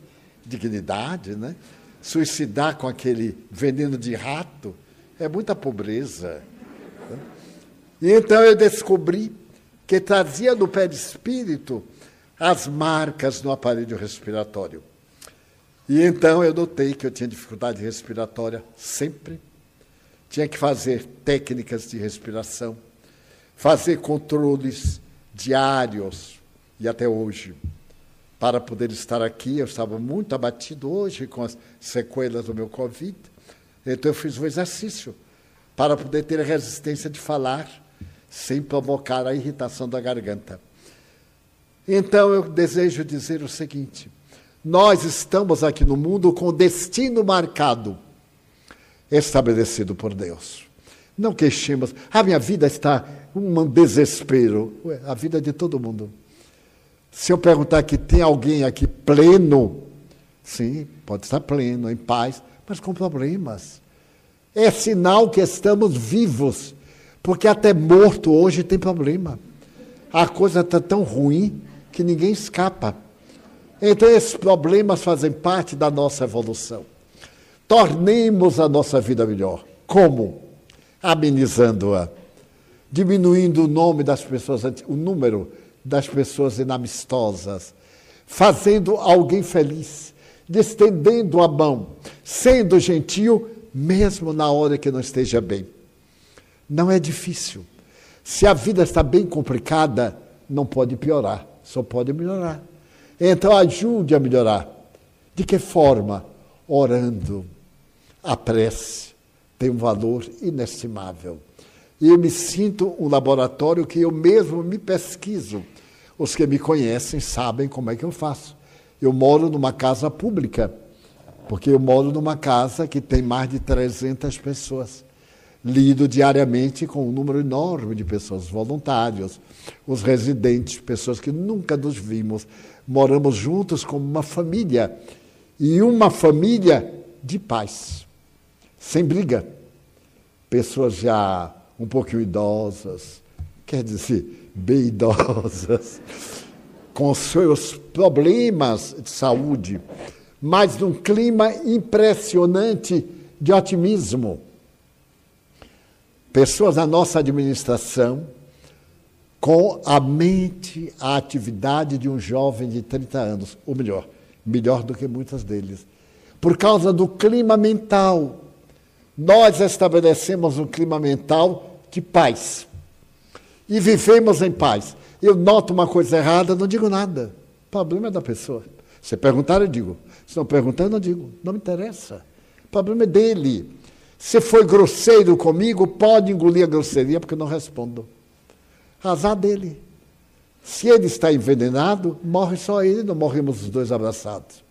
dignidade, né? Suicidar com aquele veneno de rato é muita pobreza. E então eu descobri que trazia no perispírito as marcas no aparelho respiratório. E então eu notei que eu tinha dificuldade respiratória sempre. Tinha que fazer técnicas de respiração, fazer controles diários e até hoje. Para poder estar aqui, eu estava muito abatido hoje com as sequelas do meu Covid. Então eu fiz um exercício para poder ter a resistência de falar sem provocar a irritação da garganta. Então eu desejo dizer o seguinte: nós estamos aqui no mundo com destino marcado, estabelecido por Deus. Não queixemos, a minha vida está um desespero. Ué, a vida é de todo mundo. Se eu perguntar que tem alguém aqui pleno, sim, pode estar pleno, em paz, mas com problemas. É sinal que estamos vivos, porque até morto hoje tem problema. A coisa está tão ruim que ninguém escapa. Então, esses problemas fazem parte da nossa evolução. Tornemos a nossa vida melhor. Como? Amenizando-a, diminuindo o nome das pessoas, o número das pessoas inamistosas, fazendo alguém feliz, estendendo a mão, sendo gentil, mesmo na hora que não esteja bem. Não é difícil. Se a vida está bem complicada, não pode piorar, só pode melhorar. Então ajude a melhorar. De que forma? Orando. A prece tem um valor inestimável. E eu me sinto um laboratório que eu mesmo me pesquiso. Os que me conhecem sabem como é que eu faço. Eu moro numa casa pública, porque eu moro numa casa que tem mais de 300 pessoas. Lido diariamente com um número enorme de pessoas, voluntários, os residentes, pessoas que nunca nos vimos. Moramos juntos como uma família. E uma família de paz, sem briga. Pessoas já um pouquinho idosas, quer dizer, bem idosas, com seus problemas de saúde, mas num clima impressionante de otimismo. Pessoas da nossa administração com a mente, a atividade de um jovem de 30 anos, ou melhor, melhor do que muitas deles. Por causa do clima mental. Nós estabelecemos um clima mental de paz. E vivemos em paz. Eu noto uma coisa errada, não digo nada. O problema é da pessoa. Se perguntar, eu digo. Se não perguntar, eu não digo. Não me interessa. O problema é dele. Se foi grosseiro comigo, pode engolir a grosseria, porque eu não respondo. Azar dele. Se ele está envenenado, morre só ele, não morremos os dois abraçados.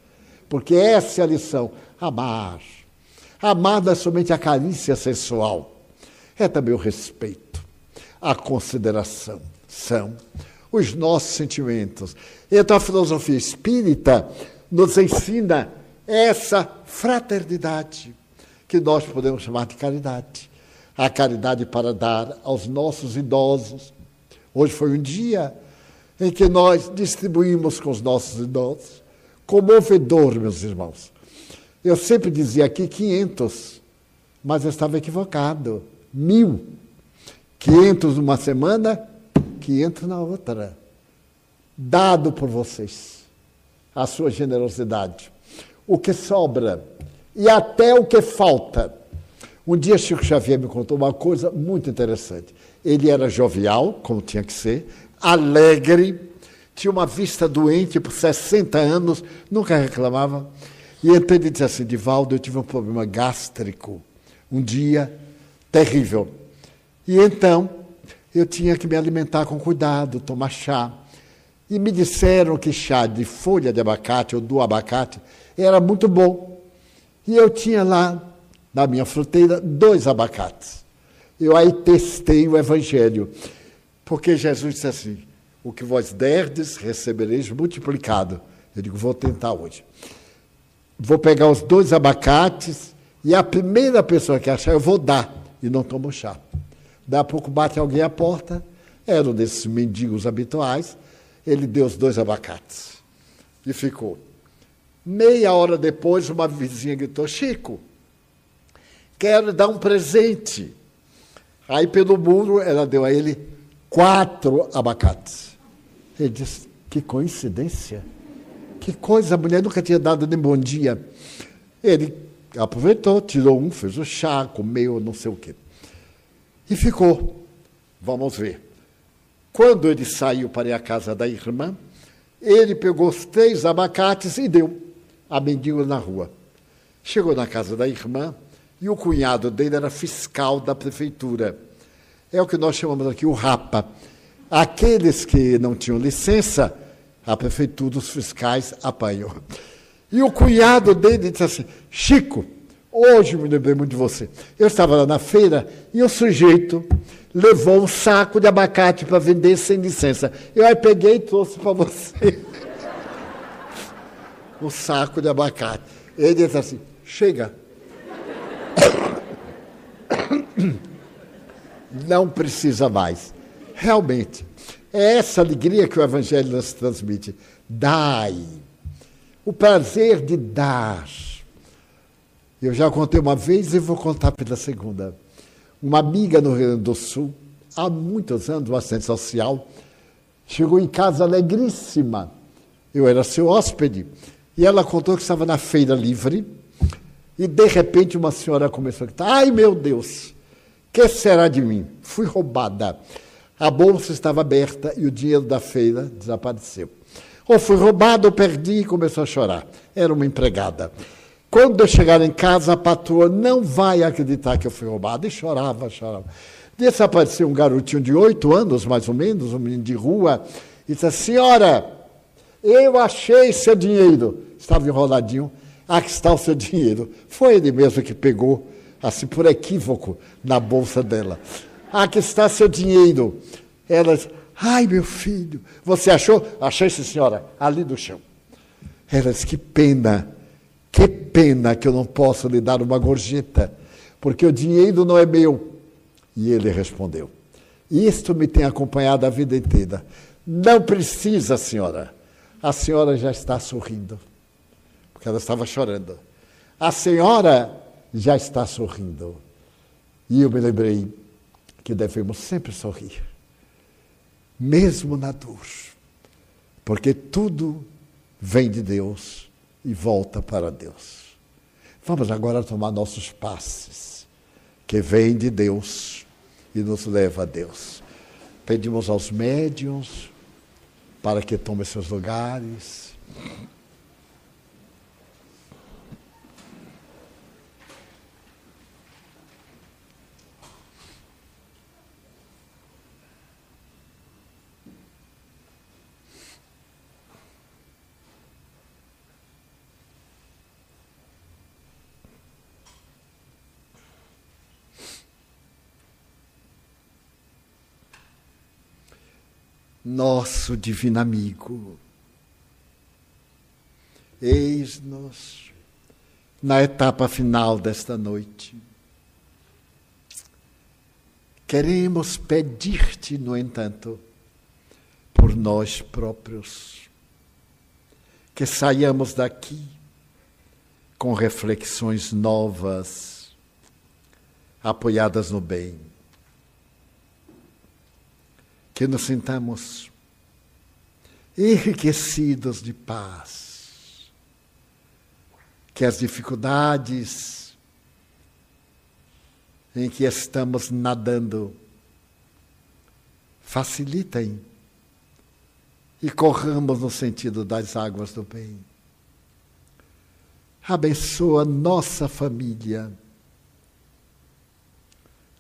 Porque essa é a lição: amar. Amar não é somente a carícia sensual, é também o respeito, a consideração, são os nossos sentimentos. Então a filosofia espírita nos ensina essa fraternidade, que nós podemos chamar de caridade. A caridade para dar aos nossos idosos. Hoje foi um dia em que nós distribuímos com os nossos idosos. Comovedor, meus irmãos. Eu sempre dizia aqui 500, mas eu estava equivocado. Mil. 500 numa semana, 500 na outra. Dado por vocês, a sua generosidade. O que sobra e até o que falta. Um dia Chico Xavier me contou uma coisa muito interessante. Ele era jovial, como tinha que ser, alegre, tinha uma vista doente por 60 anos, nunca reclamava. E então ele disse assim: Divaldo, eu tive um problema gástrico um dia terrível. E então eu tinha que me alimentar com cuidado, tomar chá. E me disseram que chá de folha de abacate ou do abacate era muito bom. E eu tinha lá, na minha fruteira, dois abacates. Eu aí testei o evangelho. Porque Jesus disse assim: o que vós derdes, recebereis multiplicado. Eu digo, vou tentar hoje. Vou pegar os dois abacates e a primeira pessoa que achar, eu vou dar. E não tomo chá. Daí a pouco bate alguém à porta, era um desses mendigos habituais. Ele deu os dois abacates. E ficou. Meia hora depois, uma vizinha gritou: Chico, quero dar um presente. Aí, pelo muro, ela deu a ele quatro abacates. Ele disse: Que coincidência. Que coisa, a mulher nunca tinha dado nem bom dia. Ele aproveitou, tirou um, fez o chá, comeu, não sei o quê. E ficou. Vamos ver. Quando ele saiu para ir à casa da irmã, ele pegou os três abacates e deu a mendigo na rua. Chegou na casa da irmã e o cunhado dele era fiscal da prefeitura. É o que nós chamamos aqui o RAPA. Aqueles que não tinham licença, a prefeitura, os fiscais apanham. E o cunhado dele disse assim: Chico, hoje me lembrei muito de você. Eu estava lá na feira e o sujeito levou um saco de abacate para vender sem licença. Eu aí peguei e trouxe para você. o saco de abacate. Ele disse assim: chega. não precisa mais. Realmente, é essa alegria que o Evangelho nos transmite. Dai. O prazer de dar. Eu já contei uma vez e vou contar pela segunda. Uma amiga no Rio Grande do Sul, há muitos anos, uma assistente social, chegou em casa alegríssima, Eu era seu hóspede. E ela contou que estava na feira livre e de repente uma senhora começou a gritar: Ai meu Deus, que será de mim? Fui roubada. A bolsa estava aberta e o dinheiro da feira desapareceu. Ou fui roubada ou perdi e começou a chorar. Era uma empregada. Quando eu chegar em casa, a patroa não vai acreditar que eu fui roubada. E chorava, chorava. Desapareceu um garotinho de oito anos, mais ou menos, um menino de rua, e disse: Senhora, eu achei seu dinheiro. Estava enroladinho. Aqui está o seu dinheiro. Foi ele mesmo que pegou, assim por equívoco, na bolsa dela. Aqui está seu dinheiro. Ela disse: Ai, meu filho, você achou? Achei, sim, senhora, ali do chão. Ela disse: Que pena, que pena que eu não posso lhe dar uma gorjeta, porque o dinheiro não é meu. E ele respondeu: Isto me tem acompanhado a vida inteira. Não precisa, senhora. A senhora já está sorrindo porque ela estava chorando. A senhora já está sorrindo. E eu me lembrei que devemos sempre sorrir, mesmo na dor, porque tudo vem de Deus e volta para Deus. Vamos agora tomar nossos passes, que vem de Deus e nos leva a Deus. Pedimos aos médiums para que tomem seus lugares. Nosso divino amigo. Eis-nos na etapa final desta noite. Queremos pedir-te, no entanto, por nós próprios, que saiamos daqui com reflexões novas, apoiadas no bem que nos sintamos enriquecidos de paz, que as dificuldades em que estamos nadando facilitem e corramos no sentido das águas do bem. Abençoa nossa família,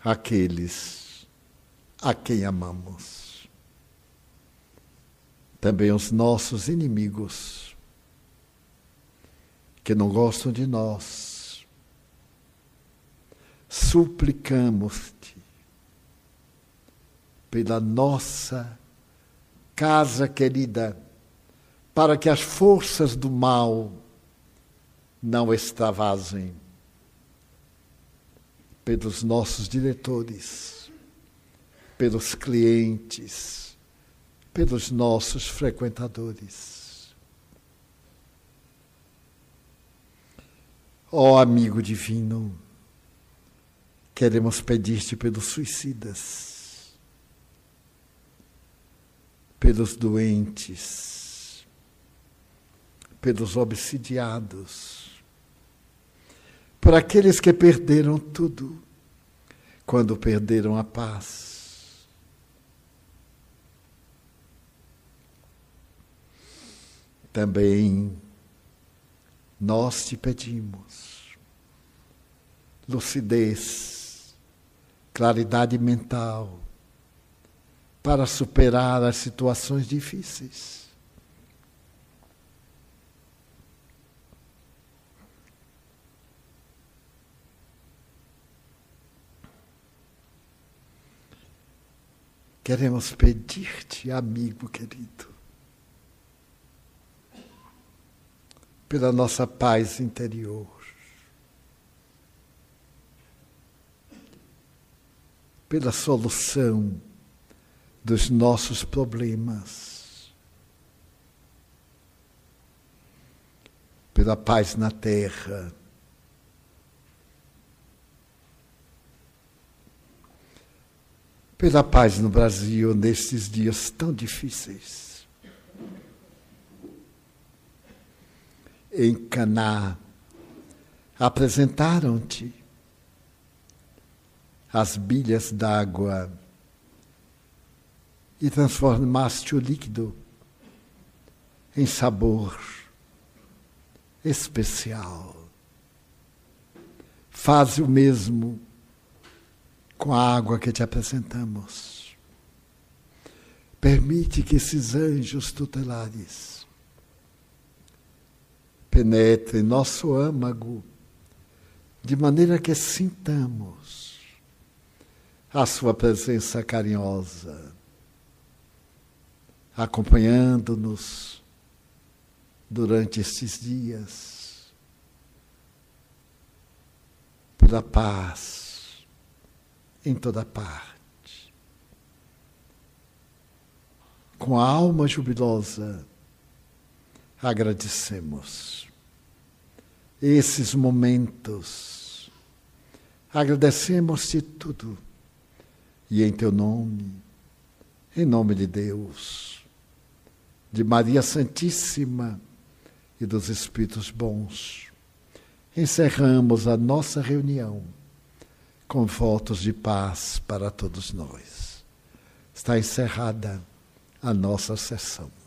aqueles a quem amamos também os nossos inimigos, que não gostam de nós. Suplicamos-te pela nossa casa querida, para que as forças do mal não extravasem pelos nossos diretores, pelos clientes, pelos nossos frequentadores. Ó oh, amigo divino, queremos pedir-te pelos suicidas, pelos doentes, pelos obsidiados, por aqueles que perderam tudo quando perderam a paz também nós te pedimos lucidez, claridade mental para superar as situações difíceis. Queremos pedir-te, amigo querido, pela nossa paz interior. Pela solução dos nossos problemas. Pela paz na terra. Pela paz no Brasil nestes dias tão difíceis. Em Caná apresentaram-te as bilhas d'água e transformaste o líquido em sabor especial. Faz o mesmo com a água que te apresentamos. Permite que esses anjos tutelares penetrem nosso âmago, de maneira que sintamos a Sua presença carinhosa, acompanhando-nos durante estes dias, pela paz em toda parte. Com a alma jubilosa, agradecemos esses momentos. Agradecemos-te tudo. E em teu nome, em nome de Deus, de Maria Santíssima e dos Espíritos bons, encerramos a nossa reunião com votos de paz para todos nós. Está encerrada a nossa sessão.